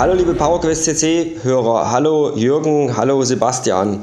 Hallo liebe PowerQuest CC-Hörer, hallo Jürgen, hallo Sebastian.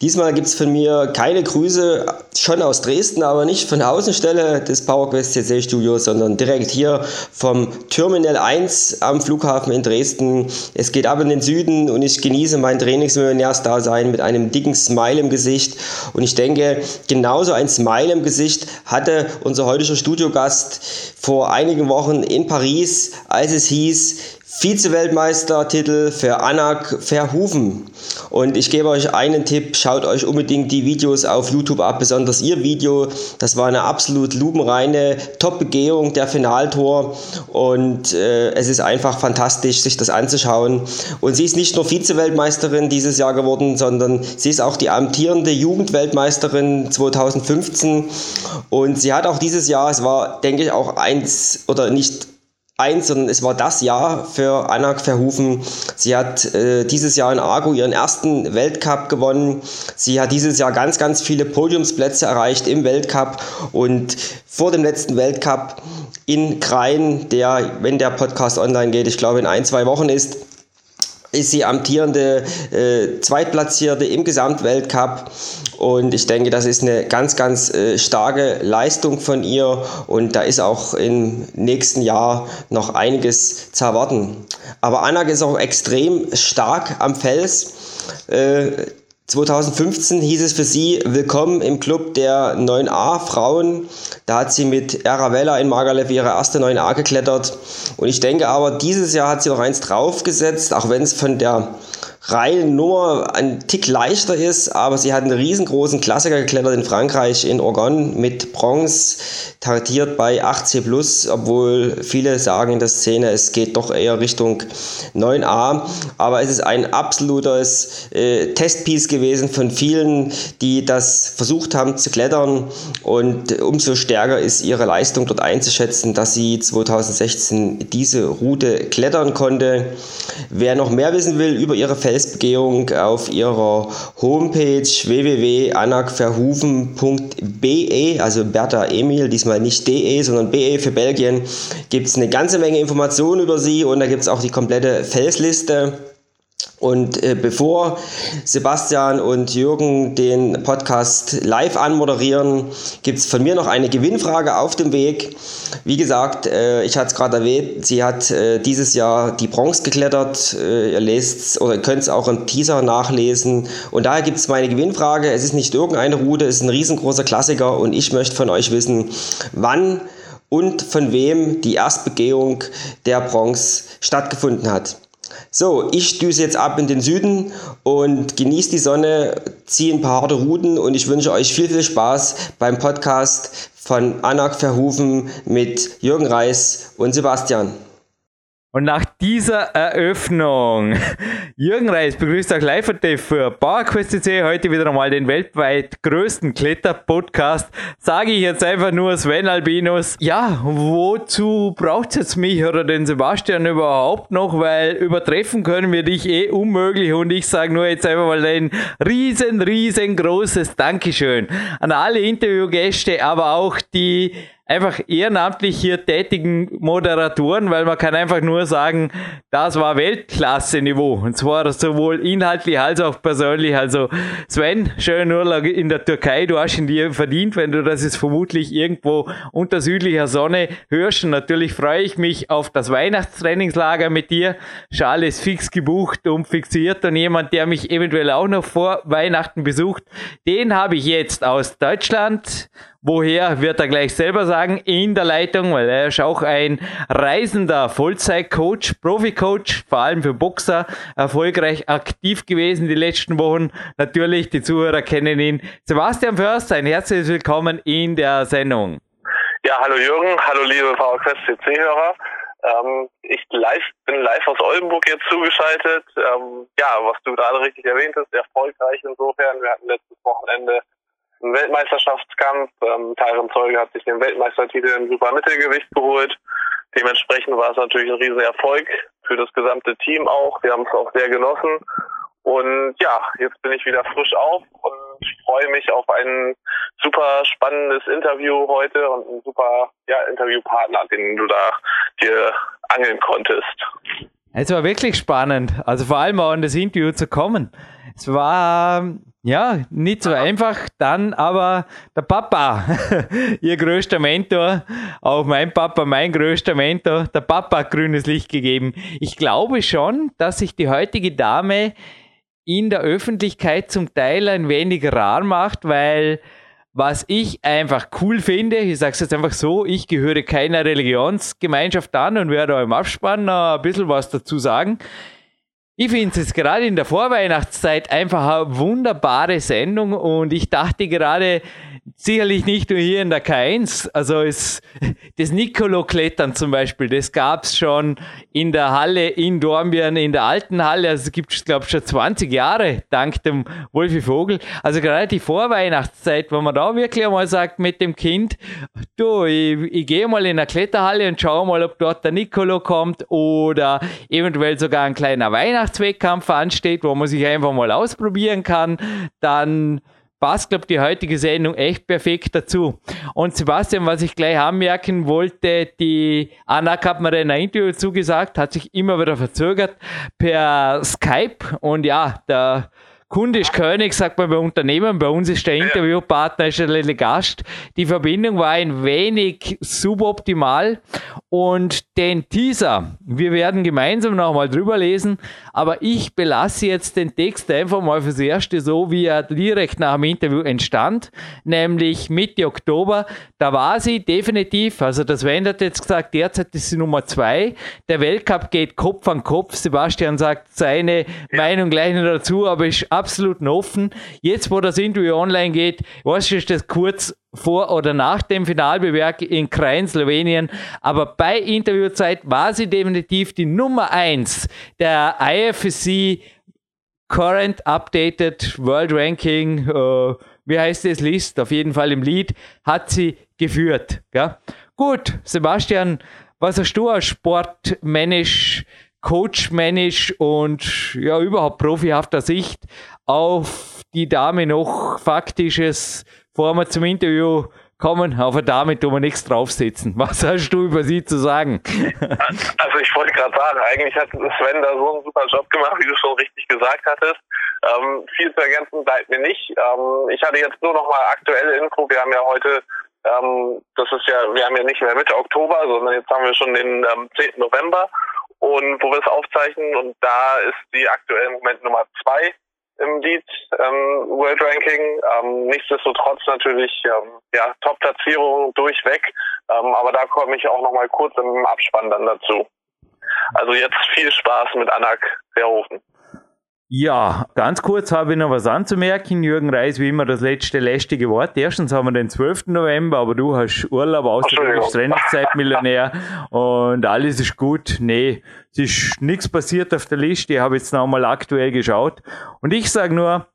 Diesmal gibt es von mir keine Grüße, schon aus Dresden, aber nicht von der Außenstelle des PowerQuest CC Studios, sondern direkt hier vom Terminal 1 am Flughafen in Dresden. Es geht ab in den Süden und ich genieße mein Trainingsmillionärsdasein mit einem dicken Smile im Gesicht. Und ich denke, genauso ein Smile im Gesicht hatte unser heutiger Studiogast vor einigen Wochen in Paris, als es hieß, Vize-Weltmeistertitel für Anak Verhoeven. Und ich gebe euch einen Tipp, schaut euch unbedingt die Videos auf YouTube ab, besonders ihr Video. Das war eine absolut lupenreine Top-Begehung der Finaltor und äh, es ist einfach fantastisch, sich das anzuschauen. Und sie ist nicht nur Vize-Weltmeisterin dieses Jahr geworden, sondern sie ist auch die amtierende Jugendweltmeisterin 2015 und sie hat auch dieses Jahr, es war denke ich auch eins oder nicht eins, sondern es war das Jahr für Anna Verhoeven. Sie hat äh, dieses Jahr in Argo ihren ersten Weltcup gewonnen. Sie hat dieses Jahr ganz, ganz viele Podiumsplätze erreicht im Weltcup und vor dem letzten Weltcup in Krain, der, wenn der Podcast online geht, ich glaube in ein, zwei Wochen ist, ist sie amtierende äh, Zweitplatzierte im Gesamtweltcup und ich denke, das ist eine ganz, ganz äh, starke Leistung von ihr und da ist auch im nächsten Jahr noch einiges zu erwarten. Aber Anak ist auch extrem stark am Fels. Äh, 2015 hieß es für sie Willkommen im Club der 9a Frauen. Da hat sie mit Aravella in Magalev ihre erste 9a geklettert. Und ich denke aber, dieses Jahr hat sie noch eins draufgesetzt, auch wenn es von der Reihennummer ein Tick leichter ist, aber sie hat einen riesengroßen Klassiker geklettert in Frankreich, in Orgon mit Bronze, tartiert bei 8C+, obwohl viele sagen in der Szene, es geht doch eher Richtung 9A, aber es ist ein absolutes äh, Testpiece gewesen von vielen, die das versucht haben zu klettern und umso stärker ist ihre Leistung dort einzuschätzen, dass sie 2016 diese Route klettern konnte. Wer noch mehr wissen will über ihre Feld Festbegehung auf ihrer Homepage www.anakverhuven.be, also Bertha Emil, diesmal nicht de, sondern be für Belgien, gibt es eine ganze Menge Informationen über sie und da gibt es auch die komplette Felsliste. Und äh, bevor Sebastian und Jürgen den Podcast live anmoderieren, gibt es von mir noch eine Gewinnfrage auf dem Weg. Wie gesagt, äh, ich hatte es gerade erwähnt, sie hat äh, dieses Jahr die Bronze geklettert. Ihr lest oder könnt es auch im Teaser nachlesen. Und daher gibt es meine Gewinnfrage. Es ist nicht irgendeine Route, es ist ein riesengroßer Klassiker und ich möchte von euch wissen, wann und von wem die Erstbegehung der Bronze stattgefunden hat. So, ich düse jetzt ab in den Süden und genieße die Sonne, ziehe ein paar harte Routen und ich wünsche euch viel, viel Spaß beim Podcast von Anak Verhufen mit Jürgen Reis und Sebastian. Und nach dieser Eröffnung, Jürgen Reis begrüßt auch live für PowerQuest.cc heute wieder einmal den weltweit größten Kletter-Podcast. Sage ich jetzt einfach nur Sven Albinus. Ja, wozu braucht jetzt mich oder den Sebastian überhaupt noch? Weil übertreffen können wir dich eh unmöglich und ich sage nur jetzt einfach mal ein riesen, riesengroßes Dankeschön an alle Interviewgäste, aber auch die einfach ehrenamtlich hier tätigen Moderatoren, weil man kann einfach nur sagen, das war Weltklasse-Niveau. Und zwar sowohl inhaltlich als auch persönlich. Also Sven, schönen Urlaub in der Türkei. Du hast ihn dir verdient, wenn du das jetzt vermutlich irgendwo unter südlicher Sonne hörst. Und natürlich freue ich mich auf das Weihnachtstrainingslager mit dir. Schale ist fix gebucht und fixiert. Und jemand, der mich eventuell auch noch vor Weihnachten besucht, den habe ich jetzt aus Deutschland Woher wird er gleich selber sagen in der Leitung, weil er ist auch ein reisender Vollzeitcoach, Profi-Coach, vor allem für Boxer, erfolgreich aktiv gewesen die letzten Wochen. Natürlich, die Zuhörer kennen ihn. Sebastian Först, ein herzliches Willkommen in der Sendung. Ja, hallo Jürgen, hallo liebe VQuest CC-Hörer. Ähm, ich live, bin live aus Oldenburg jetzt zugeschaltet. Ähm, ja, was du gerade richtig erwähnt hast, erfolgreich insofern. Wir hatten letztes Wochenende einen Weltmeisterschaftskampf. Ähm, Tyron Zeuge hat sich den Weltmeistertitel im Supermittelgewicht geholt. Dementsprechend war es natürlich ein riesen Erfolg für das gesamte Team auch. Wir haben es auch sehr genossen. Und ja, jetzt bin ich wieder frisch auf und freue mich auf ein super spannendes Interview heute und einen super ja, Interviewpartner, den du da dir angeln konntest. Es war wirklich spannend, also vor allem auch an das Interview zu kommen. Es war ja nicht so einfach, dann aber der Papa, ihr größter Mentor, auch mein Papa, mein größter Mentor, der Papa hat grünes Licht gegeben. Ich glaube schon, dass sich die heutige Dame in der Öffentlichkeit zum Teil ein wenig rar macht, weil was ich einfach cool finde, ich sage es jetzt einfach so, ich gehöre keiner Religionsgemeinschaft an und werde auch im Abspann noch ein bisschen was dazu sagen. Ich finde es gerade in der Vorweihnachtszeit einfach eine wunderbare Sendung und ich dachte gerade, sicherlich nicht nur hier in der K1. Also es, das Nicolo-Klettern zum Beispiel, das gab es schon in der Halle in Dornbirn, in der alten Halle. Also es gibt es, glaube ich, schon 20 Jahre, dank dem Wolfi Vogel. Also gerade die Vorweihnachtszeit, wo man da wirklich einmal sagt mit dem Kind, du, ich, ich gehe mal in eine Kletterhalle und schaue mal, ob dort der Nicolo kommt oder eventuell sogar ein kleiner Weihnachtswettkampf ansteht, wo man sich einfach mal ausprobieren kann, dann passt, glaube die heutige Sendung echt perfekt dazu. Und Sebastian, was ich gleich anmerken wollte, die Anna hat mir ein Interview zugesagt, hat sich immer wieder verzögert per Skype und ja, der Kunde ist König, sagt man bei Unternehmen. Bei uns ist der Interviewpartner, ist der Gast. Die Verbindung war ein wenig suboptimal und den Teaser, wir werden gemeinsam nochmal drüber lesen, aber ich belasse jetzt den Text einfach mal fürs Erste so, wie er direkt nach dem Interview entstand, nämlich Mitte Oktober. Da war sie definitiv, also das hat jetzt gesagt, derzeit ist sie Nummer zwei. Der Weltcup geht Kopf an Kopf. Sebastian sagt seine Meinung gleich noch dazu, aber ist absolut offen. Jetzt, wo das Interview online geht, was ist das kurz vor oder nach dem Finalbewerb in Krain, Slowenien. Aber bei Interviewzeit war sie definitiv die Nummer 1 der IFSC Current Updated World Ranking. Äh, wie heißt das List? Auf jeden Fall im Lead hat sie geführt. Gell? Gut, Sebastian, was hast du als Sportmännisch, Coachmännisch und ja überhaupt profihafter Sicht auf die Dame noch faktisches, bevor wir zum Interview kommen, auf eine Dame tun wir nichts draufsetzen. Was hast du über sie zu sagen? Also ich wollte gerade sagen, eigentlich hat Sven da so einen super Job gemacht, wie du schon richtig gesagt hattest. Ähm, viel zu ergänzen bleibt mir nicht. Ähm, ich hatte jetzt nur noch mal aktuelle Info. Wir haben ja heute, ähm, das ist ja, wir haben ja nicht mehr Mitte Oktober, sondern jetzt haben wir schon den ähm, 10. November und wo wir es aufzeichnen und da ist die aktuell im Moment Nummer zwei im Lead ähm, World Ranking. Ähm, nichtsdestotrotz natürlich ähm, ja, Top-Platzierung durchweg, ähm, aber da komme ich auch noch mal kurz im Abspann dann dazu. Also jetzt viel Spaß mit Anak Verhofen. Ja, ganz kurz habe ich noch was anzumerken. Jürgen Reis, wie immer, das letzte lästige Wort. Erstens haben wir den 12. November, aber du hast Urlaub, außer du bist Trainingszeitmillionär und alles ist gut. Nee, es ist nichts passiert auf der Liste. Ich habe jetzt nochmal aktuell geschaut. Und ich sage nur,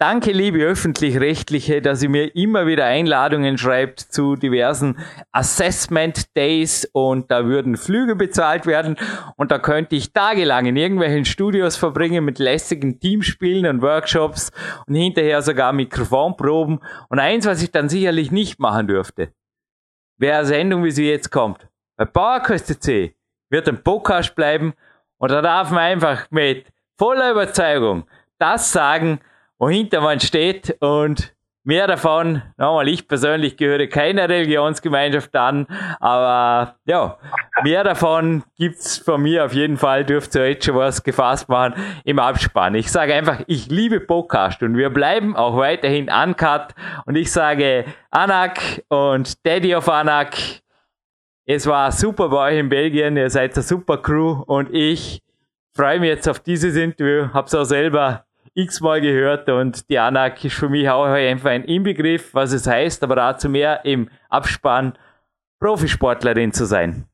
Danke, liebe Öffentlich-Rechtliche, dass ihr mir immer wieder Einladungen schreibt zu diversen Assessment Days und da würden Flüge bezahlt werden und da könnte ich tagelang in irgendwelchen Studios verbringen mit lässigen Teamspielen und Workshops und hinterher sogar Mikrofonproben. Und eins, was ich dann sicherlich nicht machen dürfte, wäre eine Sendung, wie sie jetzt kommt. Bei PowerQuest C wird ein Podcast bleiben und da darf man einfach mit voller Überzeugung das sagen, wohinter man steht. Und mehr davon, nochmal, ich persönlich gehöre keiner Religionsgemeinschaft an, aber ja, mehr davon gibt's von mir auf jeden Fall, dürft ihr jetzt schon was gefasst machen im Abspann. Ich sage einfach, ich liebe Podcast und wir bleiben auch weiterhin uncut. Und ich sage Anak und Daddy of Anak, es war super bei euch in Belgien, ihr seid eine super Crew und ich freue mich jetzt auf dieses Interview, hab's auch selber x-mal gehört und die Anak ist für mich auch einfach ein Inbegriff, was es heißt, aber dazu mehr im Abspann Profisportlerin zu sein.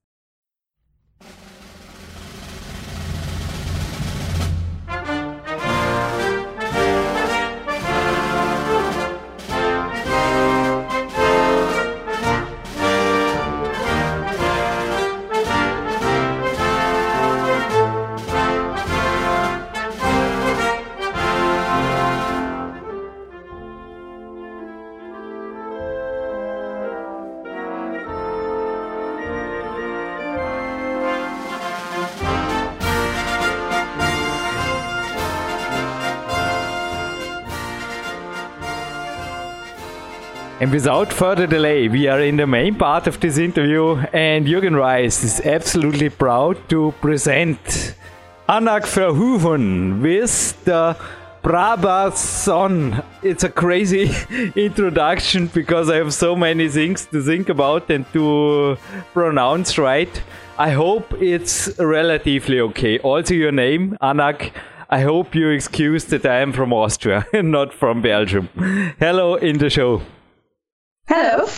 And without further delay, we are in the main part of this interview, and Jürgen Reis is absolutely proud to present Anak Verhoeven with the Brabançonne. It's a crazy introduction because I have so many things to think about and to pronounce right. I hope it's relatively okay. Also, your name, Anak. I hope you excuse that I am from Austria and not from Belgium. Hello in the show. Hello.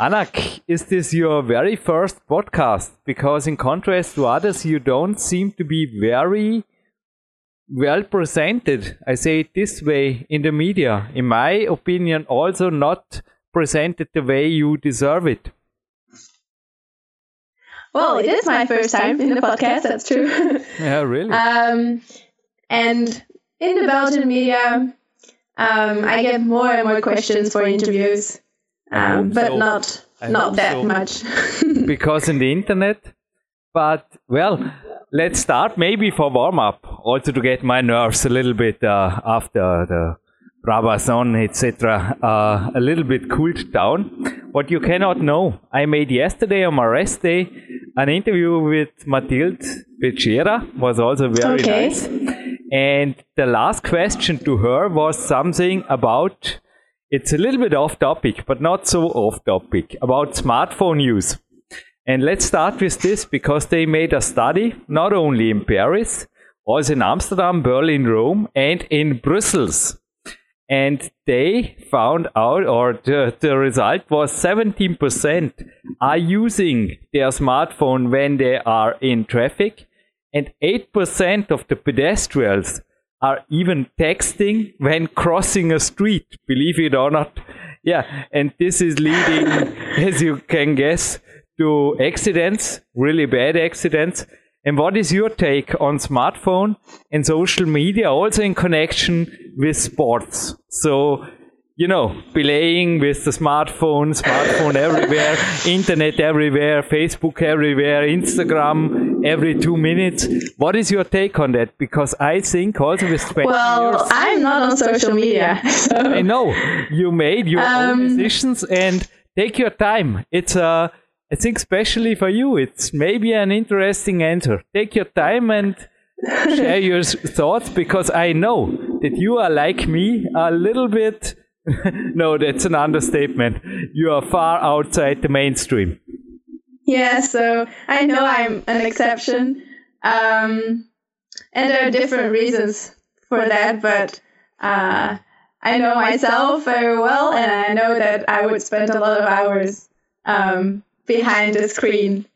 Anak, is this your very first podcast? Because, in contrast to others, you don't seem to be very well presented. I say it this way in the media. In my opinion, also not presented the way you deserve it. Well, it is my first time in a podcast, that's true. Yeah, really? um, and in the Belgian media, um, I get more and more questions for interviews um, but so. not I not that so. much. because in the internet. But well, let's start maybe for warm up, also to get my nerves a little bit uh, after the Brabançonne, etc., uh, a little bit cooled down. What you cannot know, I made yesterday on my rest day an interview with Mathilde Becerra, was also very okay. nice. And the last question to her was something about it's a little bit off topic, but not so off topic about smartphone use. And let's start with this because they made a study not only in Paris, also in Amsterdam, Berlin, Rome, and in Brussels. And they found out, or the, the result was 17% are using their smartphone when they are in traffic, and 8% of the pedestrians are even texting when crossing a street, believe it or not. Yeah, and this is leading, as you can guess, to accidents, really bad accidents. And what is your take on smartphone and social media, also in connection with sports? So you know, playing with the smartphone, smartphone everywhere, internet everywhere, Facebook everywhere, Instagram every two minutes. What is your take on that? Because I think also with 20 well, years, I'm not on social media. So. I know you made your um, own decisions and take your time. It's a, uh, I think especially for you, it's maybe an interesting answer. Take your time and share your thoughts because I know that you are like me, a little bit no, that's an understatement. You are far outside the mainstream. Yeah, so I know I'm an exception. Um, and there are different reasons for that, but uh, I know myself very well, and I know that I would spend a lot of hours um, behind the screen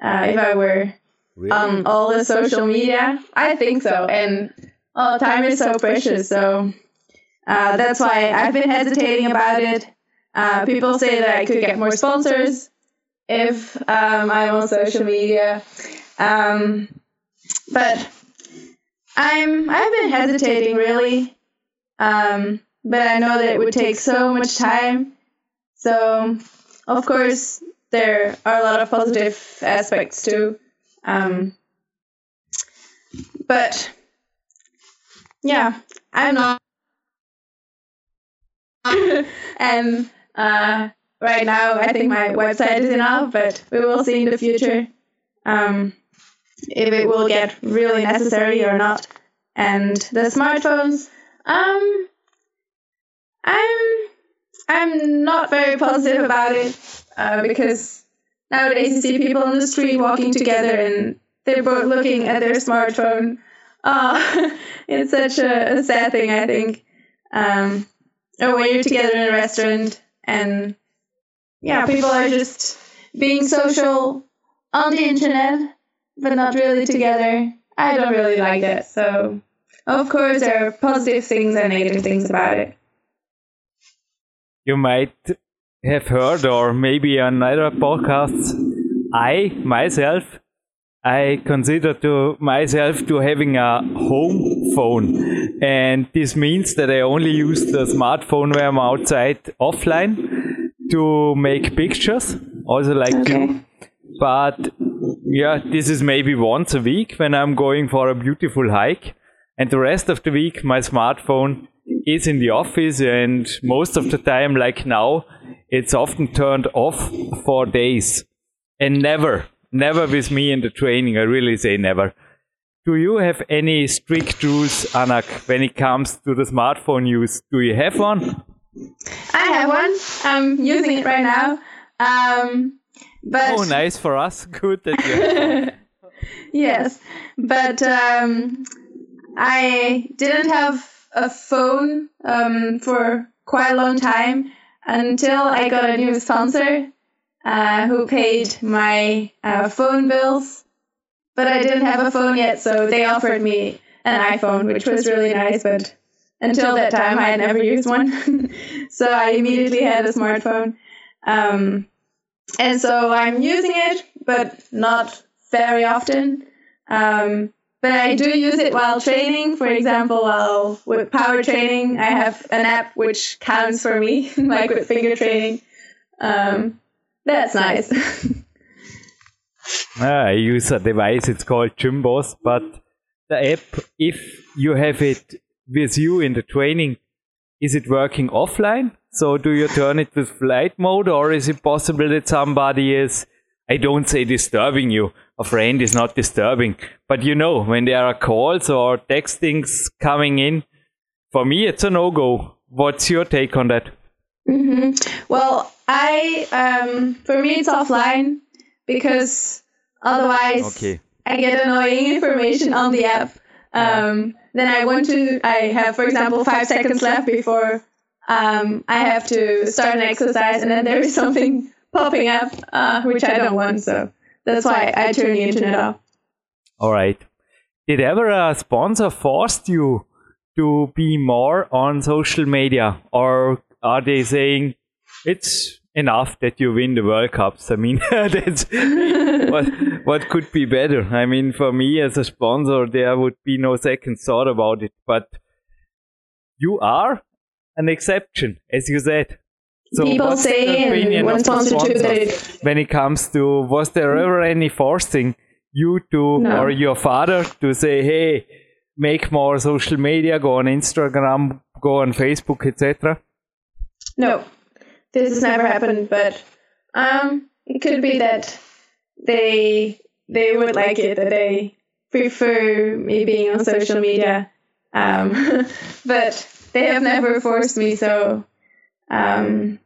uh, if I were really? on all the social media. I think so, and all time is so precious, so uh, that's why I've been hesitating about it. Uh, people say that I could get more sponsors if um, I'm on social media, um, but I'm I've been hesitating really. Um, but I know that it would take so much time. So, of course, there are a lot of positive aspects too. Um, but yeah, I'm not and uh, right now, I think my website is enough, but we will see in the future um, if it will get really necessary or not. And the smartphones, um, I'm I'm not very positive about it uh, because nowadays you see people on the street walking together and they're both looking at their smartphone. Oh, it's such a, a sad thing, I think. Um, or when you're together in a restaurant and yeah, people are just being social on the internet, but not really together. I don't really like that. So, of course, there are positive things and negative things about it. You might have heard, or maybe on other podcasts, I myself I consider to myself to having a home phone, and this means that I only use the smartphone when I'm outside offline to make pictures, also like okay. you. But yeah, this is maybe once a week when I'm going for a beautiful hike, and the rest of the week my smartphone is in the office, and most of the time, like now, it's often turned off for days. And never, never with me in the training. I really say never. Do you have any strict rules, Anak, when it comes to the smartphone use? Do you have one? I have one. I'm using it right now. Um, but Oh, nice for us. Good that you yes, but um, I didn't have a phone um, for quite a long time until I got a new sponsor uh, who paid my uh, phone bills. But I didn't have a phone yet, so they offered me an iPhone, which was really nice. But until that time, I had never used one, so I immediately had a smartphone. Um, and so I'm using it, but not very often. Um, but I do use it while training. For example, while with power training, I have an app which counts for me, like with finger training. Um, that's nice. I use a device, it's called Gymboss, but the app, if you have it with you in the training, is it working offline? So do you turn it with flight mode or is it possible that somebody is, I don't say disturbing you, a friend is not disturbing, but you know, when there are calls or textings coming in, for me it's a no-go. What's your take on that? Hmm Well, I um, for me it's offline because otherwise Okay. I get annoying information on the app. Um, then I want to. I have, for example, five seconds left before um, I have to start an exercise, and then there is something popping up uh, which I don't want. So that's why I turn the internet off. All right. Did ever a sponsor forced you to be more on social media, or are they saying it's enough that you win the World Cups? I mean, that's what what could be better. I mean, for me as a sponsor, there would be no second thought about it. But you are an exception, as you said. So People say, and opinion one of sponsor too, that sponsors? it, when it comes to was there hmm? ever any forcing you to No. or your father to say hey make more social media go on instagram go on facebook etc No, this has never happened, but um, it could be that they they would like it that they prefer me being on social media, um, but they have never forced me. So, um,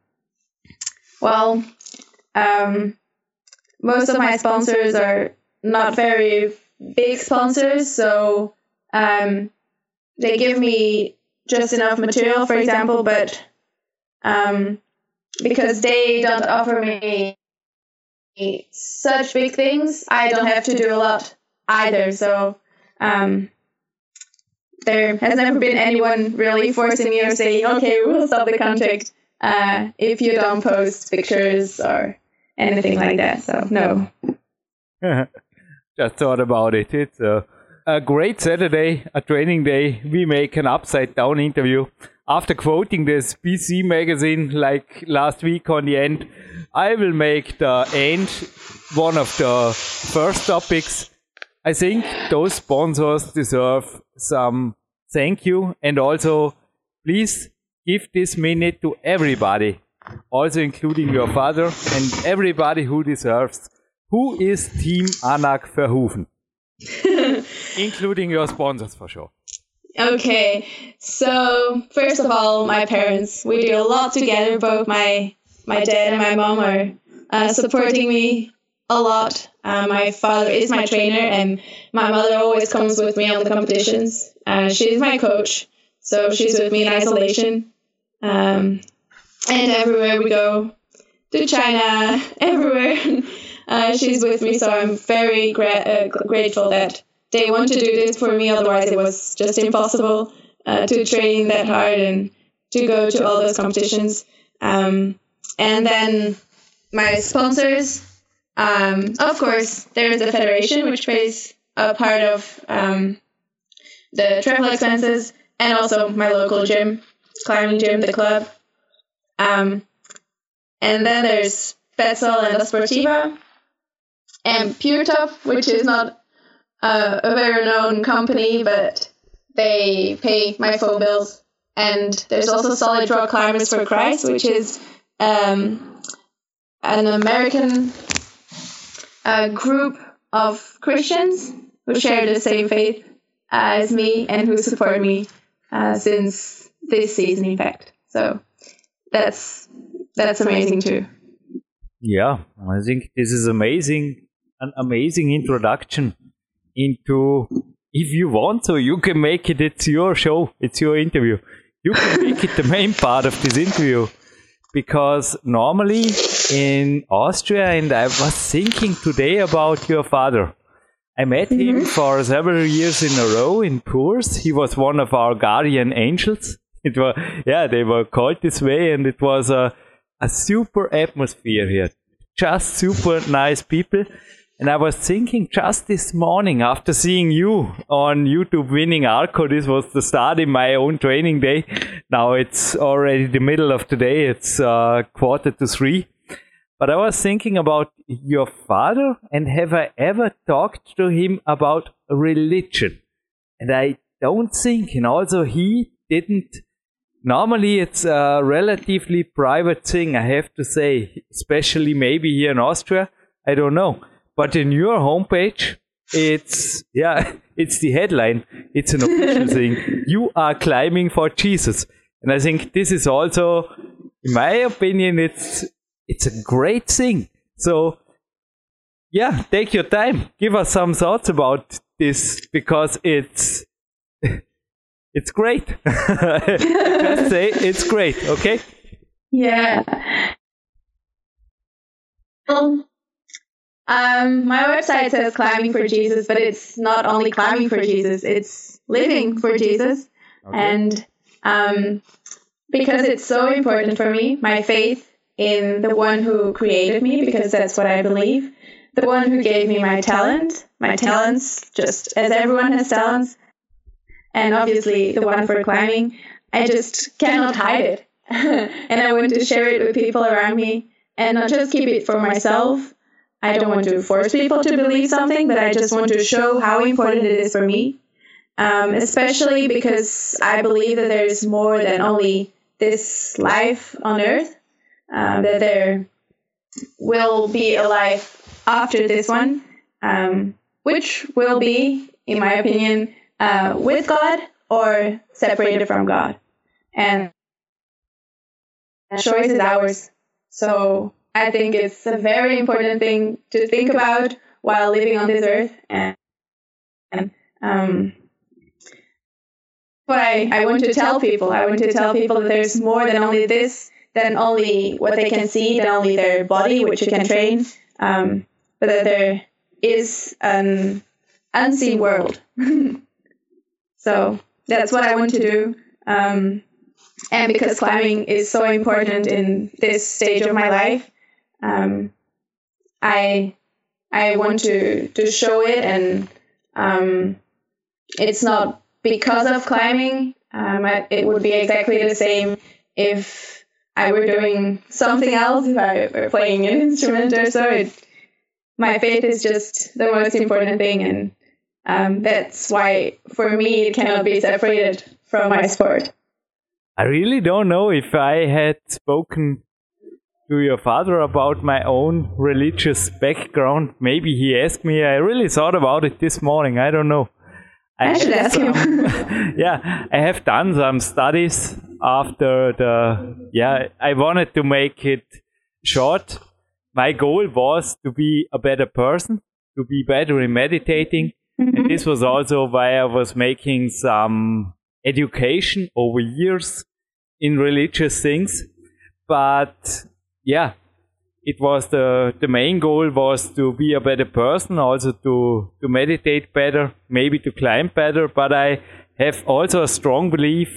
well, um, most of my sponsors are not very big sponsors, so um, they give me just enough material, for example, but um, because they don't offer me such big things, I don't have to do a lot either. So um, there has never been anyone really forcing me or saying, okay, we'll stop the contract uh, if you don't post pictures or anything like that. So no. just thought about it it's a, a great saturday a training day we make an upside down interview after quoting this PC magazine like last week on the end i will make the end one of the first topics i think those sponsors deserve some thank you and also please give this minute to everybody also including your father and everybody who deserves who is Team Anak Verhoeven? Including your sponsors for sure. Okay, so first of all, my parents. We do a lot together. Both my my dad and my mom are uh, supporting me a lot. Uh, my father is my trainer, and my mother always comes with me on the competitions. Uh, she's my coach, so she's with me in isolation. Um, and everywhere we go, to China, everywhere, uh, she's with me. So I'm very gra- uh, grateful that they want to do this for me. Otherwise, it was just impossible uh, to train that hard and to go to all those competitions. Um, and then my sponsors, um, of course, there is the federation, which pays a part of um, the travel expenses, and also my local gym, climbing gym, the club. Um, and then there's Petzl and La Sportiva, and Pure Top, which is not a very known company, but they pay my phone bills and there's also Solid Rock Climbers for Christ, which is um, an American uh, group of Christians who share the same faith as me and who support me uh, since this season, in fact. So that's that's amazing too. Yeah, I think this is amazing, an amazing introduction into. If you want to, you can make it. It's your show. It's your interview. You can make it the main part of this interview because normally in Austria, and I was thinking today about your father. I met mm-hmm. him for several years in a row in Tours. He was one of our guardian angels. It was, yeah, they were called this way, and it was a, a super atmosphere here. Just super nice people. And I was thinking just this morning after seeing you on YouTube winning Arco, this was the start in my own training day. Now it's already the middle of the day, it's uh, quarter to three. But I was thinking about your father and have I ever talked to him about religion? And I don't think, and also he didn't. Normally, it's a relatively private thing, I have to say, especially maybe here in Austria. I don't know but in your homepage, it's yeah, it's the headline. It's an official thing. You are climbing for Jesus, and I think this is also, in my opinion, it's it's a great thing. So yeah, take your time. Give us some thoughts about this because it's it's great. Just say it's great, okay? Yeah. Um, um, my website says climbing for Jesus, but it's not only climbing for Jesus, it's living for Jesus. Okay. And um, because it's so important for me, my faith in the one who created me, because that's what I believe, the one who gave me my talent, my talents, just as everyone has talents, and obviously the one for climbing, I just cannot hide it. and I want to share it with people around me and not just keep it for myself I don't want to force people to believe something, but I just want to show how important it is for me. Um, especially because I believe that there is more than only this life on earth, uh, that there will be a life after this one, um, which will be, in my opinion, uh, with God or separated from God. And choice is ours. So I think it's a very important thing to think about while living on this earth. And, and um, what I, I want to tell people, I want to tell people that there's more than only this, than only what they can see, than only their body, which you can train, um, but that there is an unseen world. so that's what I want to do. Um, and because climbing is so important in this stage of my life, um, I I want to to show it, and um, it's not because of climbing. Um, I, it would be exactly the same if I were doing something else, if I were playing an instrument or so. It, my faith is just the most important thing, and um, that's why for me it cannot be separated from my sport. I really don't know if I had spoken to your father about my own religious background. Maybe he asked me. I really thought about it this morning. I don't know. I, I should ask some, him. yeah, I have done some studies after the. Yeah, I wanted to make it short. My goal was to be a better person, to be better in meditating. Mm-hmm. And this was also why I was making some education over years in religious things. But yeah, it was the the main goal was to be a better person, also to to meditate better, maybe to climb better. But I have also a strong belief.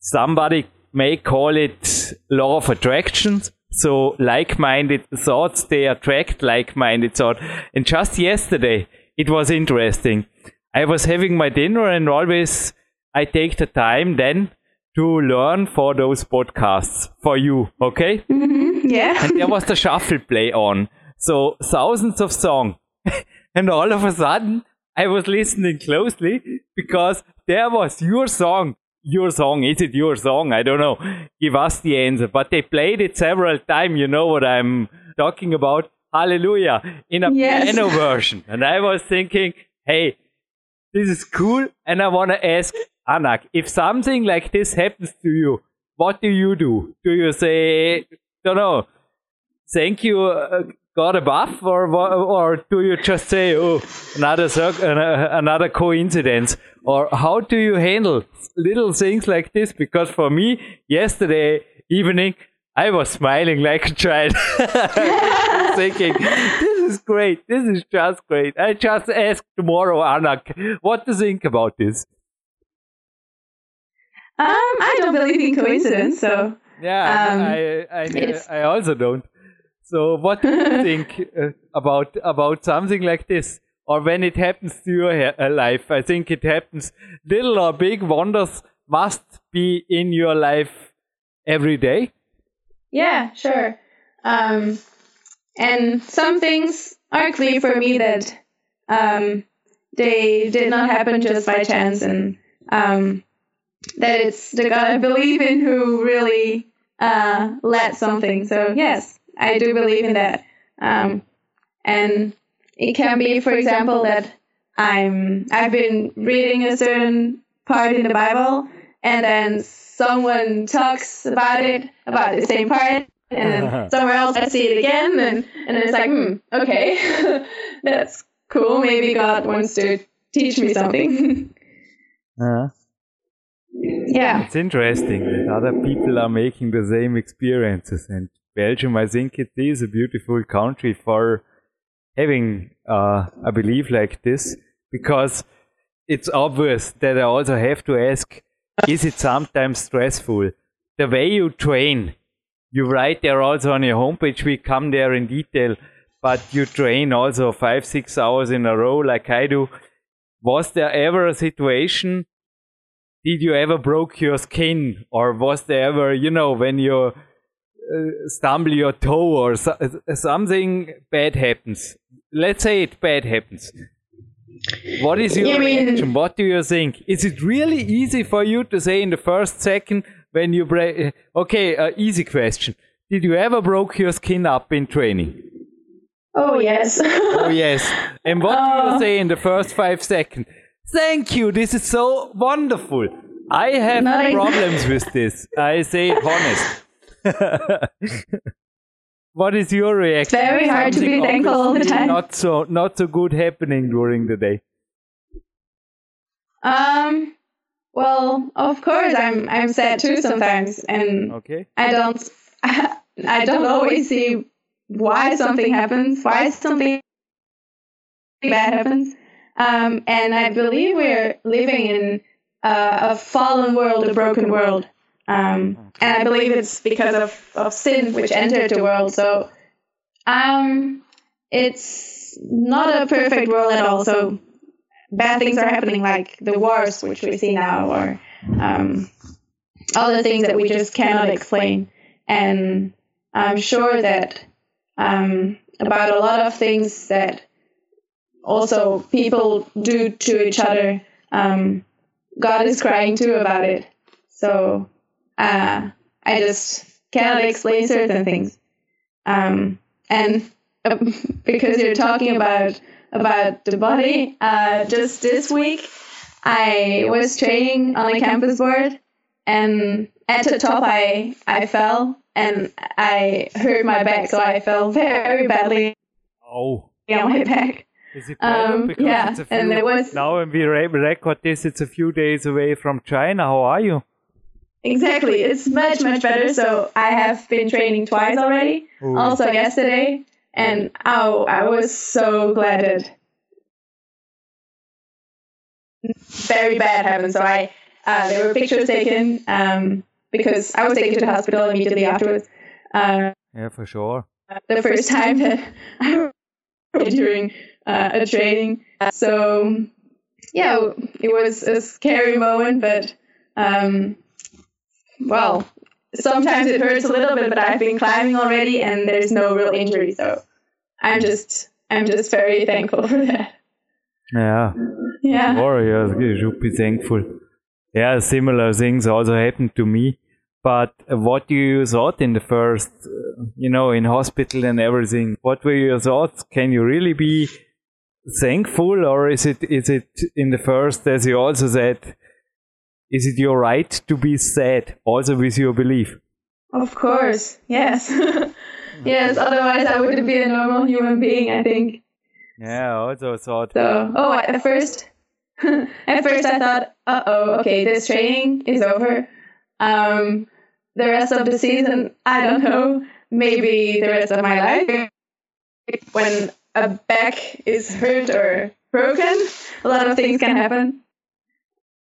Somebody may call it law of attraction. So like-minded thoughts they attract like-minded thoughts. And just yesterday it was interesting. I was having my dinner and always I take the time then to learn for those podcasts for you, okay? Mm-hmm, yeah. and there was the shuffle play on. So thousands of songs. and all of a sudden, I was listening closely because there was your song. your song. Is it your song? I don't know. Give us the answer. But they played it several times. You know what I'm talking about? Hallelujah in a Yes. piano version. And I was thinking, hey, this is cool. And I want to ask Anak, if something like this happens to you, what do you do? Do you say, don't know, thank you, uh, God above, or or do you just say, oh, another uh, another coincidence, or how do you handle little things like this? Because for me, yesterday evening, I was smiling like a child, thinking, "This is great. This is just great." I just ask tomorrow, Anak, what to think about this. Um, I don't believe in coincidence, so Yeah, Um, I, I, I also don't. So, what do you think uh, about about something like this, or when it happens to your uh, life? I think it happens. Little or big wonders must be in your life every day. yeah, sure. Um, and some things are clear for me that um, they did not happen just by chance, and um, that it's the God I believe in who really uh, led something. So yes, I do believe in that. Um, and it can be, for example, that I'm I've been reading a certain part in the Bible, and then someone talks about it about the same part, and then somewhere else I see it again, and and it's like, hmm, okay, that's cool. Maybe God wants to teach me something. Uh, yeah. it's interesting that other people are making the same experiences, and Belgium, I think it is a beautiful country for having uh, a belief like this because it's obvious that I also have to ask is it sometimes stressful? The way you train, you write there also on your homepage, we come there in detail, but you train also five, six hours in a row like I do. Was there ever a situation? Did you ever broke your skin, or was there ever, you know, when you uh, stumble your toe or so, something bad happens? Let's say it bad happens. What is your You mean- reaction? What do you think? Is it really easy for you to say in the first second when you break? Okay, uh, easy question. Did you ever broke your skin up in training? Oh yes. Oh yes. And what do you Uh. say in the first five seconds? Thank you. This is so wonderful. I have problems with this. I say honest. what is your reaction? very hard to be thankful all the time. Not so not so good happening during the day. Um. Well, of course, I'm I'm sad too sometimes, and Okay. I don't I don't always see why something happens, why something bad happens. Um, and I believe we're living in uh, a fallen world, a broken world. Um, and I believe it's because of, of sin which entered the world. So um, it's not a perfect world at all. So bad things are happening, like the wars which we see now, or um, other things that we just cannot explain. And I'm sure that um, about a lot of things that also people do to each other, um, God is crying too about it. So uh, I just cannot explain certain things. Um, and uh, because you're talking about about the body, uh, just this week I was training on a campus board, and at the top I I fell and I hurt my back, so I fell very badly Oh. on my back. Is it better? Um, because yeah, it's a few, and it was- now when we re- record this, it's a few days away from China. How are you? Exactly, it's much much better. So I have been training twice already. Ooh. Also yesterday, and oh, I was so glad that very bad happened. So I uh, there were pictures taken um, because I was taken to the hospital immediately afterwards. Uh, Yeah, for sure. the first time that I was during uh, a training. So yeah, it was a scary moment, but um, well, sometimes it hurts a little bit. But I've been climbing already, and there's no real injury, so I'm just I'm just very thankful for that. Yeah. Yeah. Warriors, you should be thankful. Yeah, similar things also happened to me. But what do you thought in the first, uh, you know, in hospital and everything? What were your thoughts? Can you really be thankful, or is it is it in the first, as you also said, is it your right to be sad, also with your belief? Of course, yes, yes. Otherwise, I wouldn't be a normal human being. I think. Yeah, I also thought. So, oh, at first, at first I thought, uh oh, okay, this training is over. Um, the rest of the season, I don't know. Maybe the rest of my life. When a back is hurt or broken, a lot of things can happen.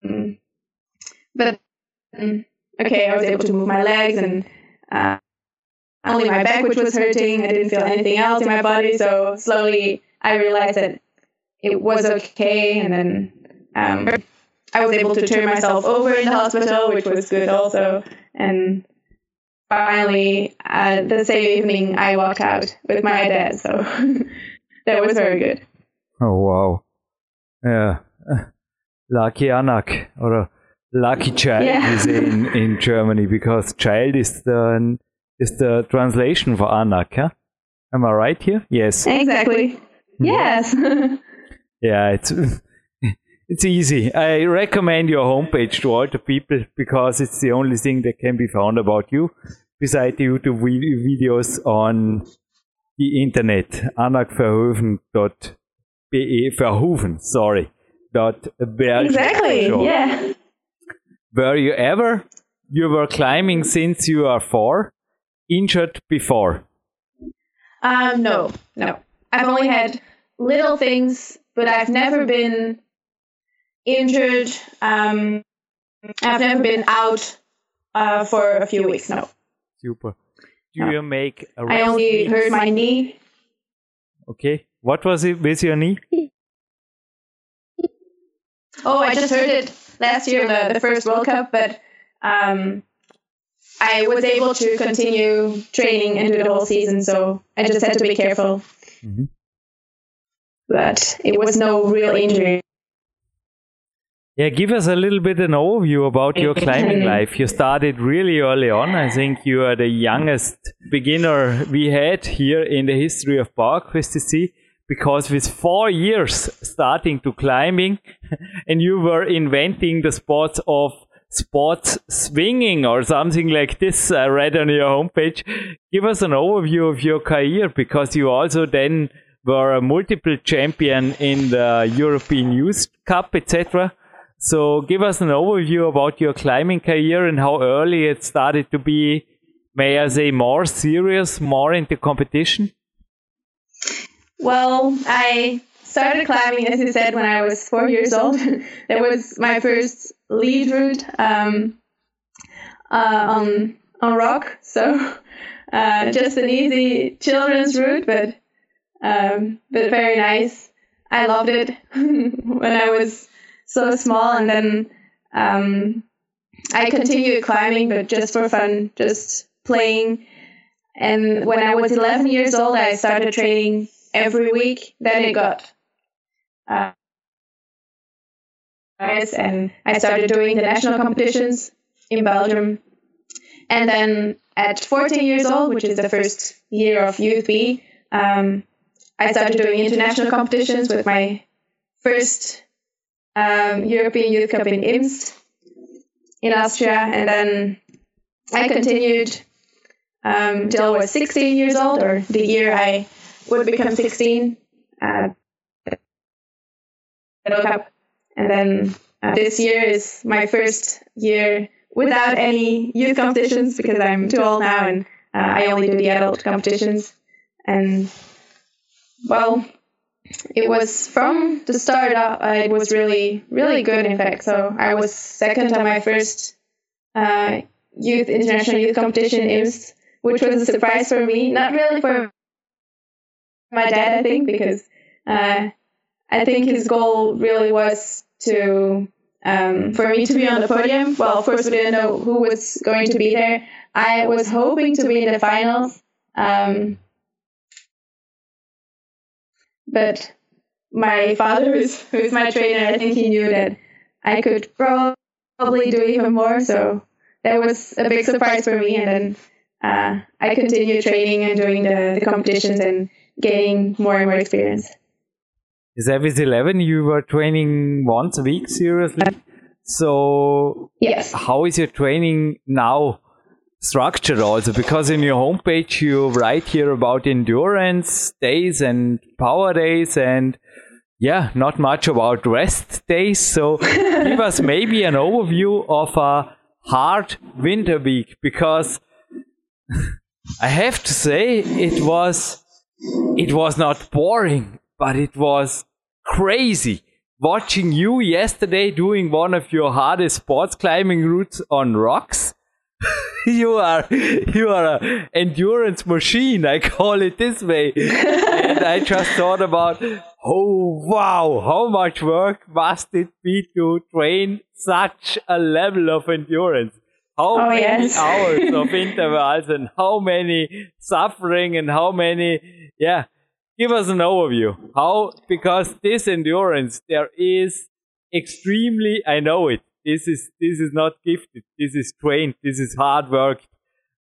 Mm. But mm, okay, I was able to move my legs and uh, only my back, which was hurting. I didn't feel anything else in my body. So slowly, I realized that it was okay, and then um, I was able to turn myself over in the hospital, which was good also. And finally, uh, the same evening, I walked out with my dad. So that was very good. Oh, wow. Yeah. Lucky Anak, or lucky child Yeah. is in, in Germany, because child is the, is the translation for Anak, huh? Am I right here? Yes. Exactly. Mm. Yes. Yeah, it's it's easy. I recommend your homepage to all the people because it's the only thing that can be found about you, beside the YouTube videos on the internet. anakverhoeven.be Verhoeven, sorry. Dot exactly. Yeah. Were you ever you were climbing since you are four, injured before? Um, no, no. I've only had little things, but I've never been injured. Um, I've never been out uh, for a few weeks. No, Super. Do No. you make a I only hurt my knee. Okay. What was it with your knee? Oh, I just heard it last year, the, the first World Cup, but um, I was able to continue training and do the whole season, so I just had to be careful. Mhm. But it was no real injury. Yeah, give us a little bit an overview about your climbing life. You started really early on. I think you are the youngest beginner we had here in the history of PowerQuest because with four years starting to climbing and you were inventing the sports of sports swinging or something like this uh, I read on your homepage. Give us an overview of your career because you also then were a multiple champion in the European Youth Cup, etc. So give us an overview about your climbing career and how early it started to be, may I say, more serious, more into competition. Well, I started climbing, as you said, when I was four years old. that was my first lead route um, uh, on on rock. So uh, just an easy children's route, but um, but very nice. I loved it when I was so small, and then um, I continued climbing, but just for fun, just playing. And when I was 11 years old, I started training every week. Then it got uh, and I started doing the national competitions in Belgium. And then at 14 years old, which is the first year of Youth B, um, I started doing international competitions with my first um, European Youth Cup in Imst in Austria, and then I continued um, till I was 16 years old, or the year I would become 16. Uh, World Cup, and then uh, this year is my first year without any youth competitions because I'm too old now, and uh, I only do the adult competitions. And well, it was from the start. Uh, it was really, really good. In fact, so I was second on my first uh, youth international youth competition in IMST, which was a surprise for me. Not really for my dad, I think, because uh, I think his goal really was to um, for me to be on the podium. Well, of course, we didn't know who was going to be there. I was hoping to be in the finals. Um, but my father, who's, who's my trainer, I think he knew that I could probably do even more. So that was a big surprise for me. And then uh, I continued training and doing the, the competitions and gaining more and more experience. Is Avis 11 you were training once a week seriously? So yes. how is your training now structured also? Because in your homepage you write here about endurance days and power days and yeah, not much about rest days. So give us maybe an overview of a hard winter week because I have to say it was it was not boring, but it was crazy watching you yesterday doing one of your hardest sports climbing routes on rocks. you are you are an endurance machine, I call it this way. and I just thought about oh wow, how much work must it be to train such a level of endurance? How oh, many yes. hours of intervals and how many suffering and how many yeah give us an overview. How because this endurance there is extremely I know it. This is this is not gifted. This is trained. This is hard work.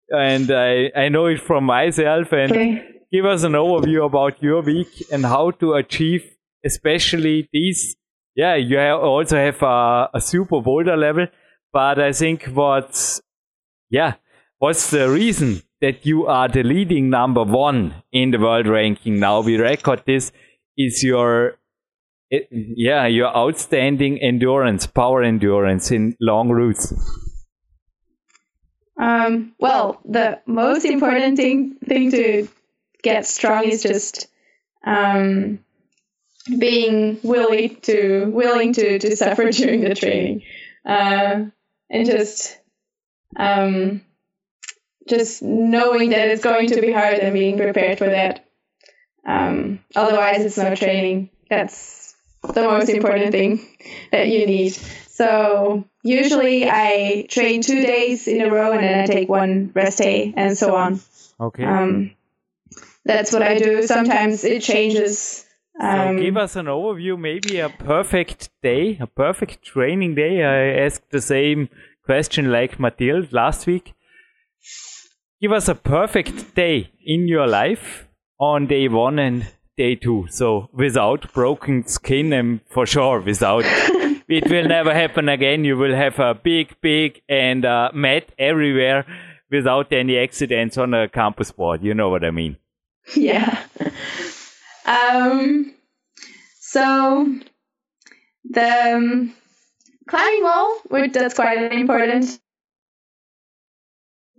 And I, I know it from myself and Okay. give us an overview about your week and how to achieve especially these yeah you ha- also have a, a super boulder level but i think what's yeah what's the reason that you are the leading number one in the world ranking now we record this is your it, yeah your outstanding endurance power endurance in long routes Um, well, the most important thing thing to get strong is just um, being willing to willing to, to suffer during the training, uh, and just um, just knowing that it's going to be hard and being prepared for that. Um, otherwise, it's no training. That's the most important thing that you need. So usually I train two days in a row and then I take one rest day and so on. okay Um, that's what I do. Sometimes it changes. Um, so give us an overview, maybe a perfect day, a perfect training day. I asked the same question like Mathilde last week. Give us a perfect day in your life on day one and day two. So without broken skin and for sure without it will never happen again. You will have a big, big and uh, mat everywhere without any accidents on a campus board. You know what I mean? yeah. Um, so the um, climbing wall, which that's quite important.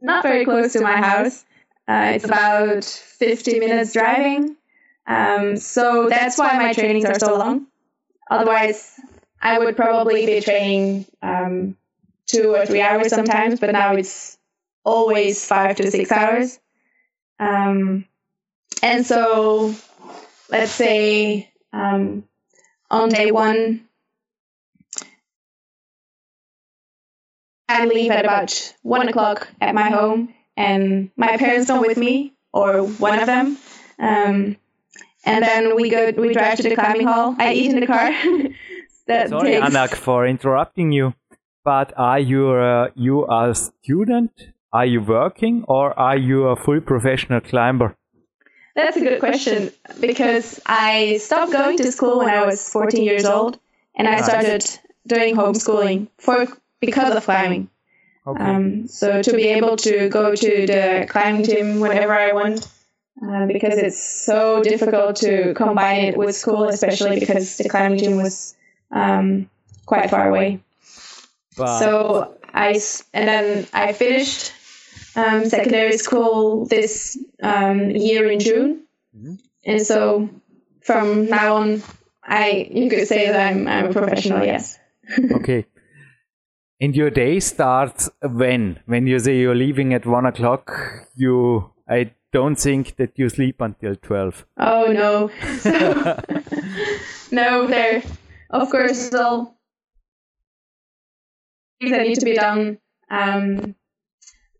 Not very close to my house. Uh, it's about 50 minutes driving. Um, so that's why my trainings are so long. Otherwise, I would probably be training um, two or three hours sometimes, but now it's always five to six hours. Um, and so, let's say um, on day one, I leave at about one o'clock at my home, and my parents come with me, or one of them. Um, and then we go, we drive to the climbing hall. I eat in the car. that Sorry, takes, Anak, for interrupting you. But are you uh, you a student? Are you working, or are you a full professional climber? That's a good question because I stopped going to school when I was 14 years old, and I started doing homeschooling for because of climbing. Okay. Um, so to be able to go to the climbing gym whenever I want, uh, because it's so difficult to combine it with school, especially because the climbing gym was um, quite far away. but So I and then I finished um, secondary school this um, year in June, and so from now on, I you could say that I'm I'm a professional. Yes. okay. And your day starts when? When you say you're leaving at one o'clock, you I don't think that you sleep until twelve. Oh no. So, no, there. Of course, all things that need to be done, um,